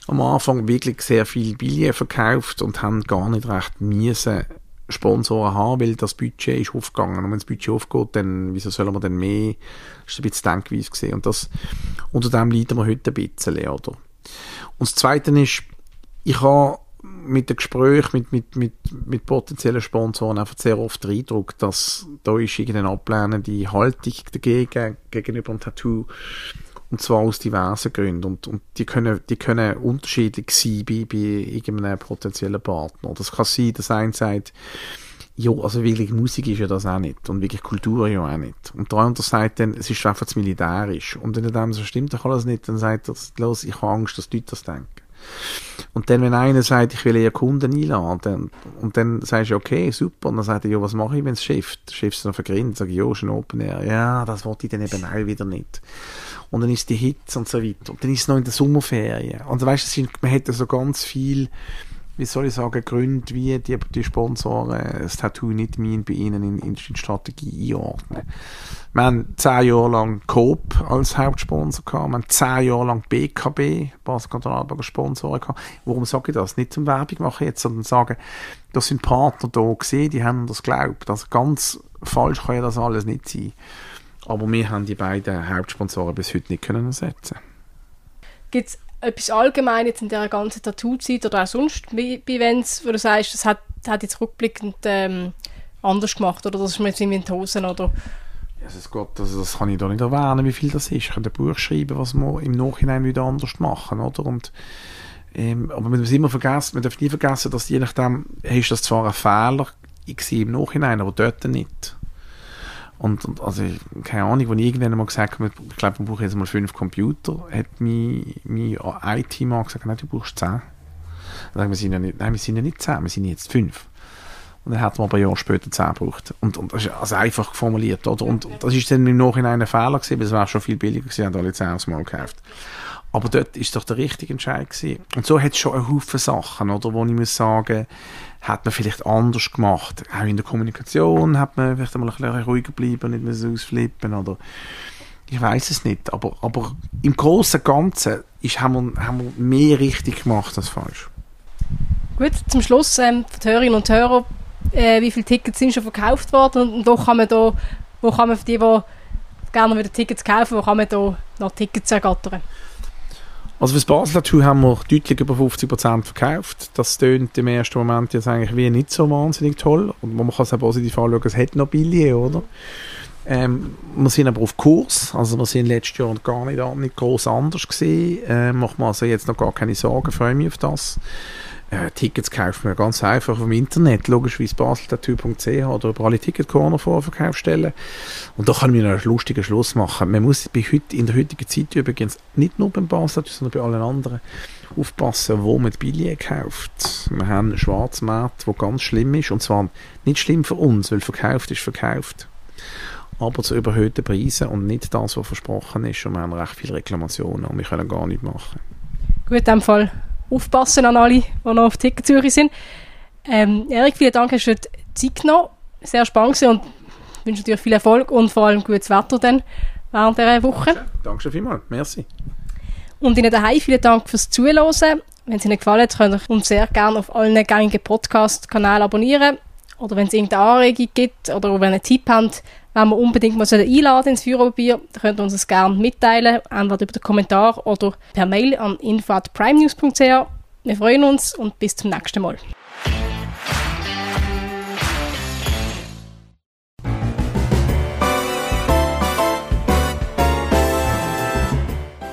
am Anfang wirklich sehr viel Billionen verkauft und haben gar nicht recht müssen Sponsoren haben, weil das Budget ist aufgegangen. Und wenn das Budget aufgeht, dann, wieso sollen wir denn mehr? Das ist ein bisschen denkweise gesehen. Und das, unter dem leiden wir heute ein bisschen, oder? Und das Zweite ist, ich habe mit den Gesprächen mit, mit, mit, mit potenziellen Sponsoren einfach sehr oft den Eindruck, dass da ist irgendeine ablehnende Haltung dagegen, gegenüber dem Tattoo. Und zwar aus diversen Gründen. Und, und die können, die können unterschiedlich sein bei, bei irgendeinem potenziellen Partner. Das kann sein, dass einer sagt, ja, also wirklich Musik ist ja das auch nicht. Und wirklich Kultur ja auch nicht. Und der andere sagt dann, es ist einfach zu militärisch. Und wenn er dann so stimmt, dann kann das nicht, dann sagt er, los, ich habe Angst, dass die Leute das denken. Und dann, wenn einer sagt, ich will eher Kunden einladen, und dann sagst du, okay, super, und dann sagt er, ja, was mache ich, wenn es schifft? Schifft es noch vergrinnt? Sag ich, ja, ein Open Air. Ja, das wollte ich dann eben auch wieder nicht. Und dann ist die Hits und so weiter. Und dann ist es noch in der Sommerferien. Und weißt du, man hätte so ganz viel, wie soll ich sagen, Gründe, wie die, die Sponsoren das Tattoo nicht mehr bei ihnen in, in die Strategie einordnen. Wir haben zehn Jahre lang Coop als Hauptsponsor gehabt, wir haben zehn Jahre lang BKB, Basel Kantonalbank Sponsoren gehabt. Warum sage ich das? Nicht zum Werbung machen jetzt, sondern sagen, das sind Partner da gesehen, die haben das geglaubt. Also ganz falsch kann ja das alles nicht sein. Aber wir haben die beiden Hauptsponsoren bis heute nicht können ersetzen. Gibt es etwas Allgemeines in der ganzen Tattoo-Zeit oder auch sonst bei, Events, wo du sagst, das hat, hat jetzt rückblickend ähm, anders gemacht oder das ist mir jetzt in den Hosen oder Jesus Gott, also das kann ich da nicht erwähnen, wie viel das ist. Ich könnte ein Buch schreiben, was wir im Nachhinein wieder anders machen, oder? Und, ähm, aber man darf immer vergessen, man darf nie vergessen, dass je nachdem, ist das zwar ein Fehler ich im Nachhinein, aber dort nicht. Und, und also, keine Ahnung, wenn ich irgendwann mal gesagt habe, ich glaube, man braucht jetzt mal fünf Computer, hat mein, mein IT-Mann gesagt, nein, du brauchst zehn. Dann sagen wir, sind ja nicht, nein, wir sind ja nicht zehn, wir sind jetzt fünf. Und dann hat man aber ein Jahr später 10 gebraucht. Und, und das ist also einfach formuliert, oder? Und das ist dann im Nachhinein ein Fehler gewesen, weil es wäre schon viel billiger gewesen, haben alle 10 aufs Mal gekauft. Aber dort ist doch der richtige Entscheid gewesen. Und so hat es schon einen Haufen Sachen, oder, wo ich muss sagen, hat man vielleicht anders gemacht. Auch in der Kommunikation hat man vielleicht einmal ein bisschen ruhiger bleiben, nicht mehr so ausflippen, oder ich weiß es nicht. Aber, aber im Großen und Ganzen ist, haben, wir, haben wir mehr richtig gemacht als falsch. Gut, zum Schluss, ähm, für die Hörerinnen und Hörer, äh, wie viele Tickets sind schon verkauft worden und wo kann man da, wo kann man für die, die gerne wieder Tickets kaufen, wo kann man da noch Tickets ergattern? Also für das Basler Tour haben wir deutlich über 50% verkauft. Das tönt im ersten Moment jetzt eigentlich wie nicht so wahnsinnig toll. Und man kann es auch positiv anschauen, es hat noch Billet, oder? Ähm, wir sind aber auf Kurs, also wir sind letztes Jahr gar nicht, nicht groß anders gesehen. Äh, macht man also jetzt noch gar keine Sorgen, freue mich auf das. Äh, Tickets kaufen wir ganz einfach im Internet, logischerweise baseltattoo.ch oder über alle Ticketcorner Vorverkaufsstellen. Und da kann ich mir einen lustigen Schluss machen. Man muss in der heutigen Zeit übrigens nicht nur beim Baseltattoo, sondern bei allen anderen aufpassen, wo man die Billet kauft. Wir haben einen Schwarzmarkt, der ganz schlimm ist. Und zwar nicht schlimm für uns, weil verkauft ist verkauft aber zu überhöhten Preisen und nicht das, was versprochen ist. Und wir haben recht viele Reklamationen und wir können gar nicht machen. Gut, in dem Fall aufpassen an alle, die noch auf Ticketsuche sind. Ähm, Erik, vielen Dank, hast du die Zeit genommen. Sehr spannend und wünsche dir viel Erfolg und vor allem gutes Wetter dann während dieser Woche. Danke schon vielmals. Merci. Und Ihnen daheim vielen Dank fürs Zuhören. Wenn es Ihnen gefallen hat, könnt ihr uns sehr gerne auf allen gängigen Podcast-Kanälen abonnieren. Oder wenn es irgendeine Anregung gibt oder wenn ihr einen Tipp habt, wenn wir unbedingt mal einladen ins Führerbier, dann könnt ihr uns das gerne mitteilen, entweder über den Kommentar oder per Mail an info.primenews.ch. Wir freuen uns und bis zum nächsten Mal.